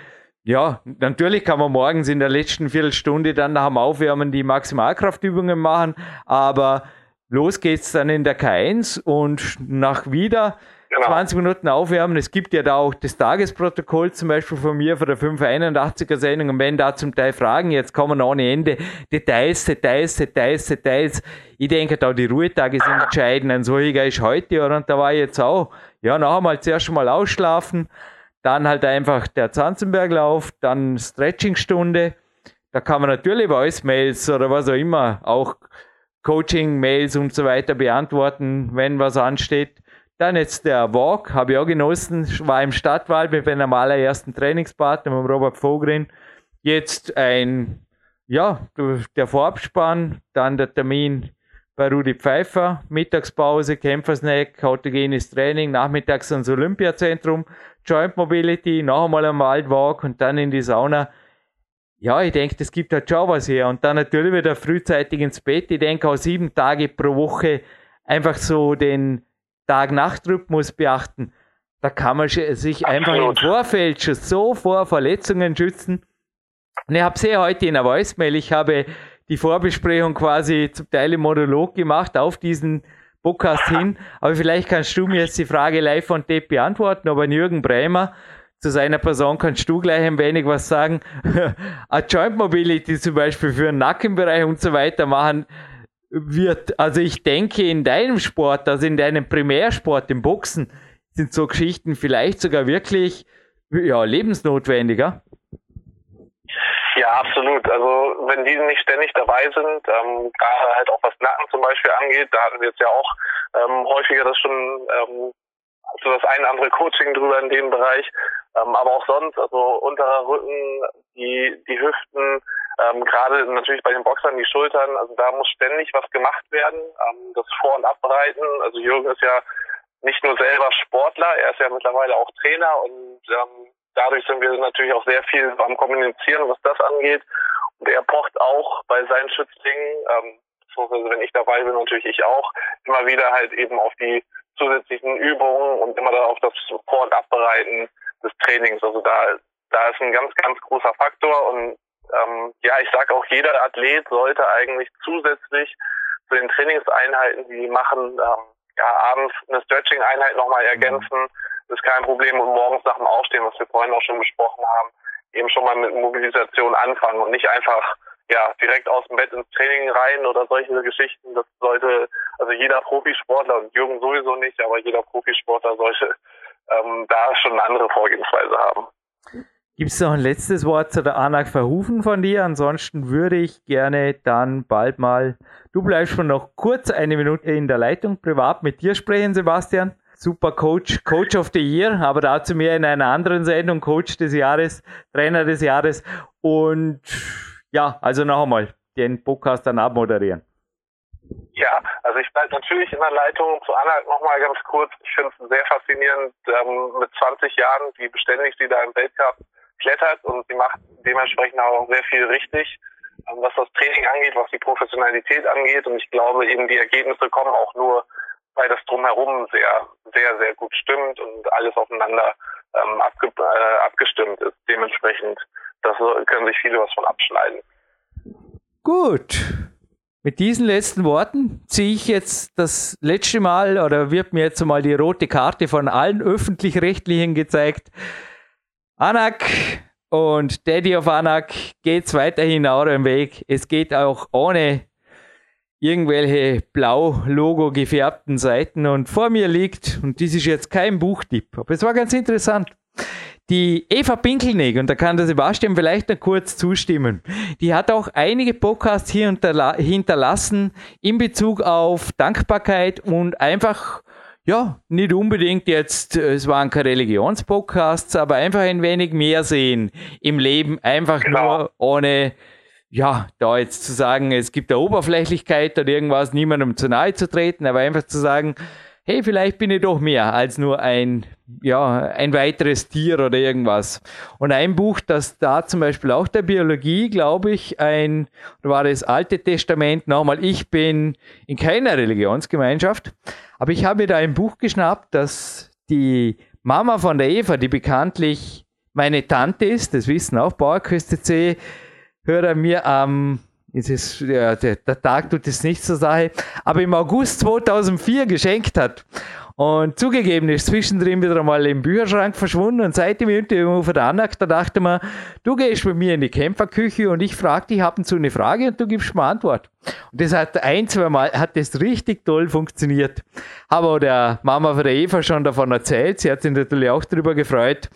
ja, natürlich kann man morgens in der letzten Viertelstunde dann nach dem Aufwärmen die Maximalkraftübungen machen, aber los geht's dann in der K1 und nach wieder genau. 20 Minuten Aufwärmen. Es gibt ja da auch das Tagesprotokoll zum Beispiel von mir von der 581er Sendung und wenn da zum Teil Fragen jetzt kommen ohne Ende, Details, Details, Details, Details. Ich denke, da die Ruhetage sind entscheidend. Ein solcher ist heute und da war ich jetzt auch, ja, noch einmal zuerst mal ausschlafen dann halt einfach der Zanzenberglauf, dann Stretchingstunde. Da kann man natürlich Voice-Mails oder was auch immer, auch Coaching-Mails und so weiter beantworten, wenn was ansteht. Dann jetzt der Walk, habe ich auch genossen, war im Stadtwald mit meinem allerersten Trainingspartner, mit Robert Vogrin. Jetzt ein, ja, der Vorabspann, dann der Termin bei Rudi Pfeiffer, Mittagspause, Kämpfersnack, autogenes Training, nachmittags ans Olympiazentrum, Joint Mobility, noch einmal am Waldwalk und dann in die Sauna. Ja, ich denke, das gibt halt schon was her. Und dann natürlich wieder frühzeitig ins Bett. Ich denke auch sieben Tage pro Woche einfach so den Tag-Nacht-Rhythmus beachten. Da kann man sich einfach im Vorfeld schon so vor Verletzungen schützen. Und ich habe sehr heute in der Voicemail, ich habe die Vorbesprechung quasi zum Teil im Monolog gemacht auf diesen Podcast hin. Aber vielleicht kannst du mir jetzt die Frage live von Depp beantworten, aber Jürgen Bremer zu seiner Person kannst du gleich ein wenig was sagen. A Joint Mobility zum Beispiel für den Nackenbereich und so weiter machen wird. Also ich denke in deinem Sport, also in deinem Primärsport, im Boxen, sind so Geschichten vielleicht sogar wirklich ja, lebensnotwendiger. Absolut. Also wenn die nicht ständig dabei sind, ähm, gerade halt auch was Nacken zum Beispiel angeht, da hatten wir jetzt ja auch ähm, häufiger das schon ähm, so das ein andere Coaching drüber in dem Bereich, ähm, aber auch sonst, also unterer Rücken, die die Hüften, ähm, gerade natürlich bei den Boxern die Schultern, also da muss ständig was gemacht werden, ähm, das Vor- und Abbereiten. Also Jürgen ist ja nicht nur selber Sportler, er ist ja mittlerweile auch Trainer und ähm, dadurch sind wir natürlich auch sehr viel am Kommunizieren, was das angeht. der pocht auch bei seinen Schützlingen, ähm, beziehungsweise wenn ich dabei bin, natürlich ich auch, immer wieder halt eben auf die zusätzlichen Übungen und immer da auf das und Abbereiten des Trainings. Also da, da ist ein ganz, ganz großer Faktor und ähm, ja, ich sage auch, jeder Athlet sollte eigentlich zusätzlich zu den Trainingseinheiten, die die machen, ähm, ja, abends eine Stretching-Einheit nochmal ergänzen. Das ist kein Problem und morgens nach dem Aufstehen, was wir vorhin auch schon besprochen haben, eben schon mal mit Mobilisation anfangen und nicht einfach ja direkt aus dem Bett ins Training rein oder solche Geschichten. Das sollte also jeder Profisportler und Jürgen sowieso nicht, aber jeder Profisportler sollte ähm, da schon eine andere Vorgehensweise haben. Gibt es noch ein letztes Wort zu der Anak Verhufen von dir? Ansonsten würde ich gerne dann bald mal, du bleibst schon noch kurz eine Minute in der Leitung privat mit dir sprechen, Sebastian. Super Coach, Coach of the Year, aber dazu mehr in einer anderen Sendung, Coach des Jahres, Trainer des Jahres. Und ja, also noch einmal den Podcast dann abmoderieren. Ja, also ich bleibe natürlich in der Leitung zu Anna nochmal ganz kurz. Ich finde es sehr faszinierend ähm, mit 20 Jahren, wie beständig sie da im Weltcup klettert und sie macht dementsprechend auch sehr viel richtig, ähm, was das Training angeht, was die Professionalität angeht. Und ich glaube eben, die Ergebnisse kommen auch nur, weil das drumherum sehr, sehr, sehr gut stimmt und alles aufeinander ähm, abge äh, abgestimmt ist. Dementsprechend, das können sich viele was von abschneiden. Gut. Mit diesen letzten Worten ziehe ich jetzt das letzte Mal oder wird mir jetzt mal die rote Karte von allen öffentlich-rechtlichen gezeigt. Anak und Daddy of Anak geht's weiterhin euren Weg. Es geht auch ohne irgendwelche blau-logo gefärbten Seiten und vor mir liegt, und dies ist jetzt kein Buchtipp, aber es war ganz interessant. Die Eva Pinkelneck, und da kann der Sebastian vielleicht noch kurz zustimmen, die hat auch einige Podcasts hier hinterlassen in Bezug auf Dankbarkeit und einfach ja, nicht unbedingt jetzt, äh, es waren keine Religionspodcasts, aber einfach ein wenig mehr sehen im Leben, einfach genau. nur ohne, ja, da jetzt zu sagen, es gibt eine Oberflächlichkeit oder irgendwas, niemandem zu nahe zu treten, aber einfach zu sagen, hey, vielleicht bin ich doch mehr als nur ein, ja, ein weiteres Tier oder irgendwas. Und ein Buch, das da zum Beispiel auch der Biologie, glaube ich, ein, war das Alte Testament, nochmal, ich bin in keiner Religionsgemeinschaft, aber ich habe da ein Buch geschnappt, das die Mama von der Eva, die bekanntlich meine Tante ist, das wissen auch Bauerküste Hörer mir am, ist, ja, der, der Tag tut es nicht zur Sache, aber im August 2004 geschenkt hat. Und zugegeben ist zwischendrin wieder einmal im Bücherschrank verschwunden und seit dem Interview von der Anak, da dachte man, du gehst bei mir in die Kämpferküche und ich frage dich ab und zu eine Frage und du gibst mir Antwort. Und das hat ein, zwei Mal, hat das richtig toll funktioniert. Habe auch der Mama von der Eva schon davon erzählt, sie hat sich natürlich auch darüber gefreut.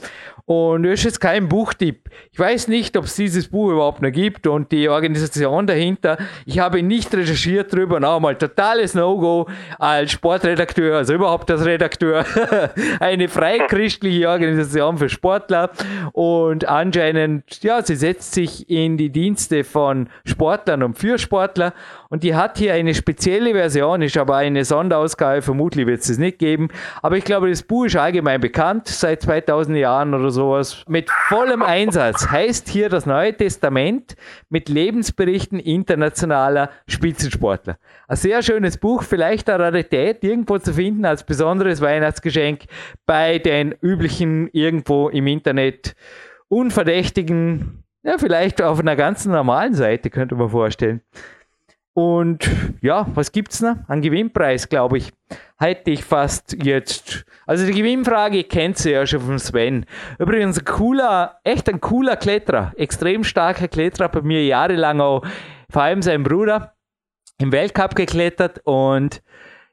Und das ist jetzt kein Buchtipp. Ich weiß nicht, ob es dieses Buch überhaupt noch gibt und die Organisation dahinter. Ich habe nicht recherchiert drüber. Nochmal totales No-Go als Sportredakteur, also überhaupt als Redakteur. Eine freichristliche Organisation für Sportler. Und anscheinend, ja, sie setzt sich in die Dienste von Sportlern und für Sportler. Und die hat hier eine spezielle Version, ist aber eine Sonderausgabe, vermutlich wird es es nicht geben. Aber ich glaube, das Buch ist allgemein bekannt, seit 2000 Jahren oder sowas. Mit vollem Einsatz heißt hier das Neue Testament mit Lebensberichten internationaler Spitzensportler. Ein sehr schönes Buch, vielleicht eine Rarität irgendwo zu finden als besonderes Weihnachtsgeschenk bei den üblichen irgendwo im Internet unverdächtigen, ja, vielleicht auf einer ganz normalen Seite, könnte man vorstellen. Und ja, was gibt's noch? Ein Gewinnpreis, glaube ich. Hätte ich fast jetzt. Also die Gewinnfrage kennt sie ja schon von Sven. Übrigens ein cooler, echt ein cooler Kletterer. Extrem starker Kletterer, bei mir jahrelang auch, vor allem sein Bruder, im Weltcup geklettert und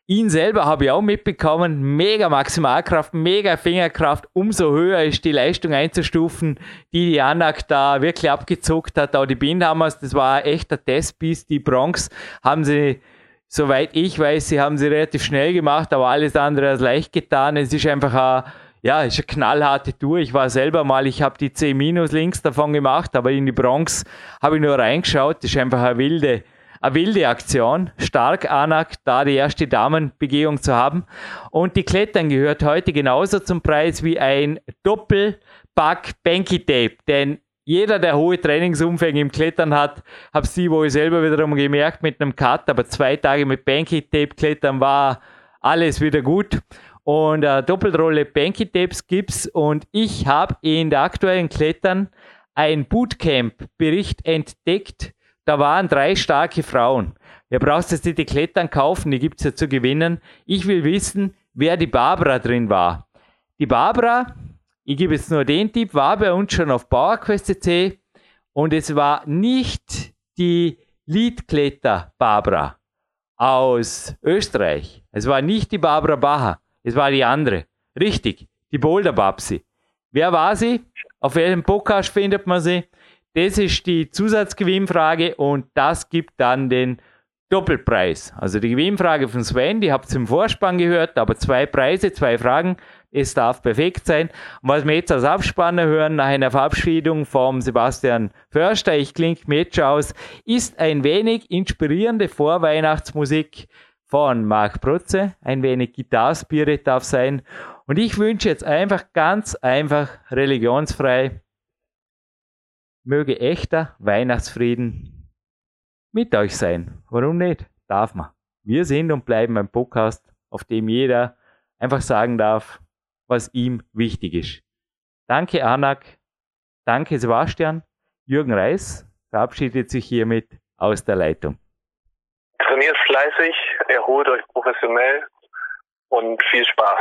Ihn selber habe ich auch mitbekommen. Mega Maximalkraft, mega Fingerkraft. Umso höher ist die Leistung einzustufen, die die Anak da wirklich abgezuckt hat. Auch die Bindhammers, das war echt der Testpiece. Die Bronx haben sie, soweit ich weiß, sie haben sie relativ schnell gemacht, aber alles andere als leicht getan. Es ist einfach ein, ja, ist eine knallharte Tour. Ich war selber mal, ich habe die C- links davon gemacht, aber in die Bronx habe ich nur reingeschaut. Das ist einfach eine wilde, eine wilde Aktion. Stark Anak, da die erste Damenbegehung zu haben. Und die Klettern gehört heute genauso zum Preis wie ein Doppelpack Banky Tape. Denn jeder, der hohe Trainingsumfänge im Klettern hat, habe sie wohl selber wiederum gemerkt mit einem Cut, aber zwei Tage mit Banky Tape klettern war alles wieder gut. Und äh, Doppelrolle Banky Tapes gibt's und ich habe in der aktuellen Klettern ein Bootcamp-Bericht entdeckt. Da waren drei starke Frauen. Ihr braucht jetzt nicht die Klettern kaufen, die gibt's ja zu gewinnen. Ich will wissen, wer die Barbara drin war. Die Barbara ich gebe jetzt nur den Tipp, war bei uns schon auf PowerQuest.cc und es war nicht die Leadkletter Barbara aus Österreich. Es war nicht die Barbara Bacher, es war die andere. Richtig, die Boulder Babsi. Wer war sie? Auf welchem Podcast findet man sie? Das ist die Zusatzgewinnfrage und das gibt dann den Doppelpreis. Also die Gewinnfrage von Sven, die habt ihr im Vorspann gehört, aber zwei Preise, zwei Fragen. Es darf perfekt sein. Und was wir jetzt als Abspanner hören, nach einer Verabschiedung vom Sebastian Förster, ich klinge mir jetzt schon aus, ist ein wenig inspirierende Vorweihnachtsmusik von Marc Protze. Ein wenig Gitarspirit darf sein. Und ich wünsche jetzt einfach ganz einfach religionsfrei, möge echter Weihnachtsfrieden mit euch sein. Warum nicht? Darf man. Wir sind und bleiben ein Podcast, auf dem jeder einfach sagen darf, was ihm wichtig ist. Danke Anak, danke Sebastian. Jürgen Reis verabschiedet sich hiermit aus der Leitung. Trainiert fleißig, erholt euch professionell und viel Spaß.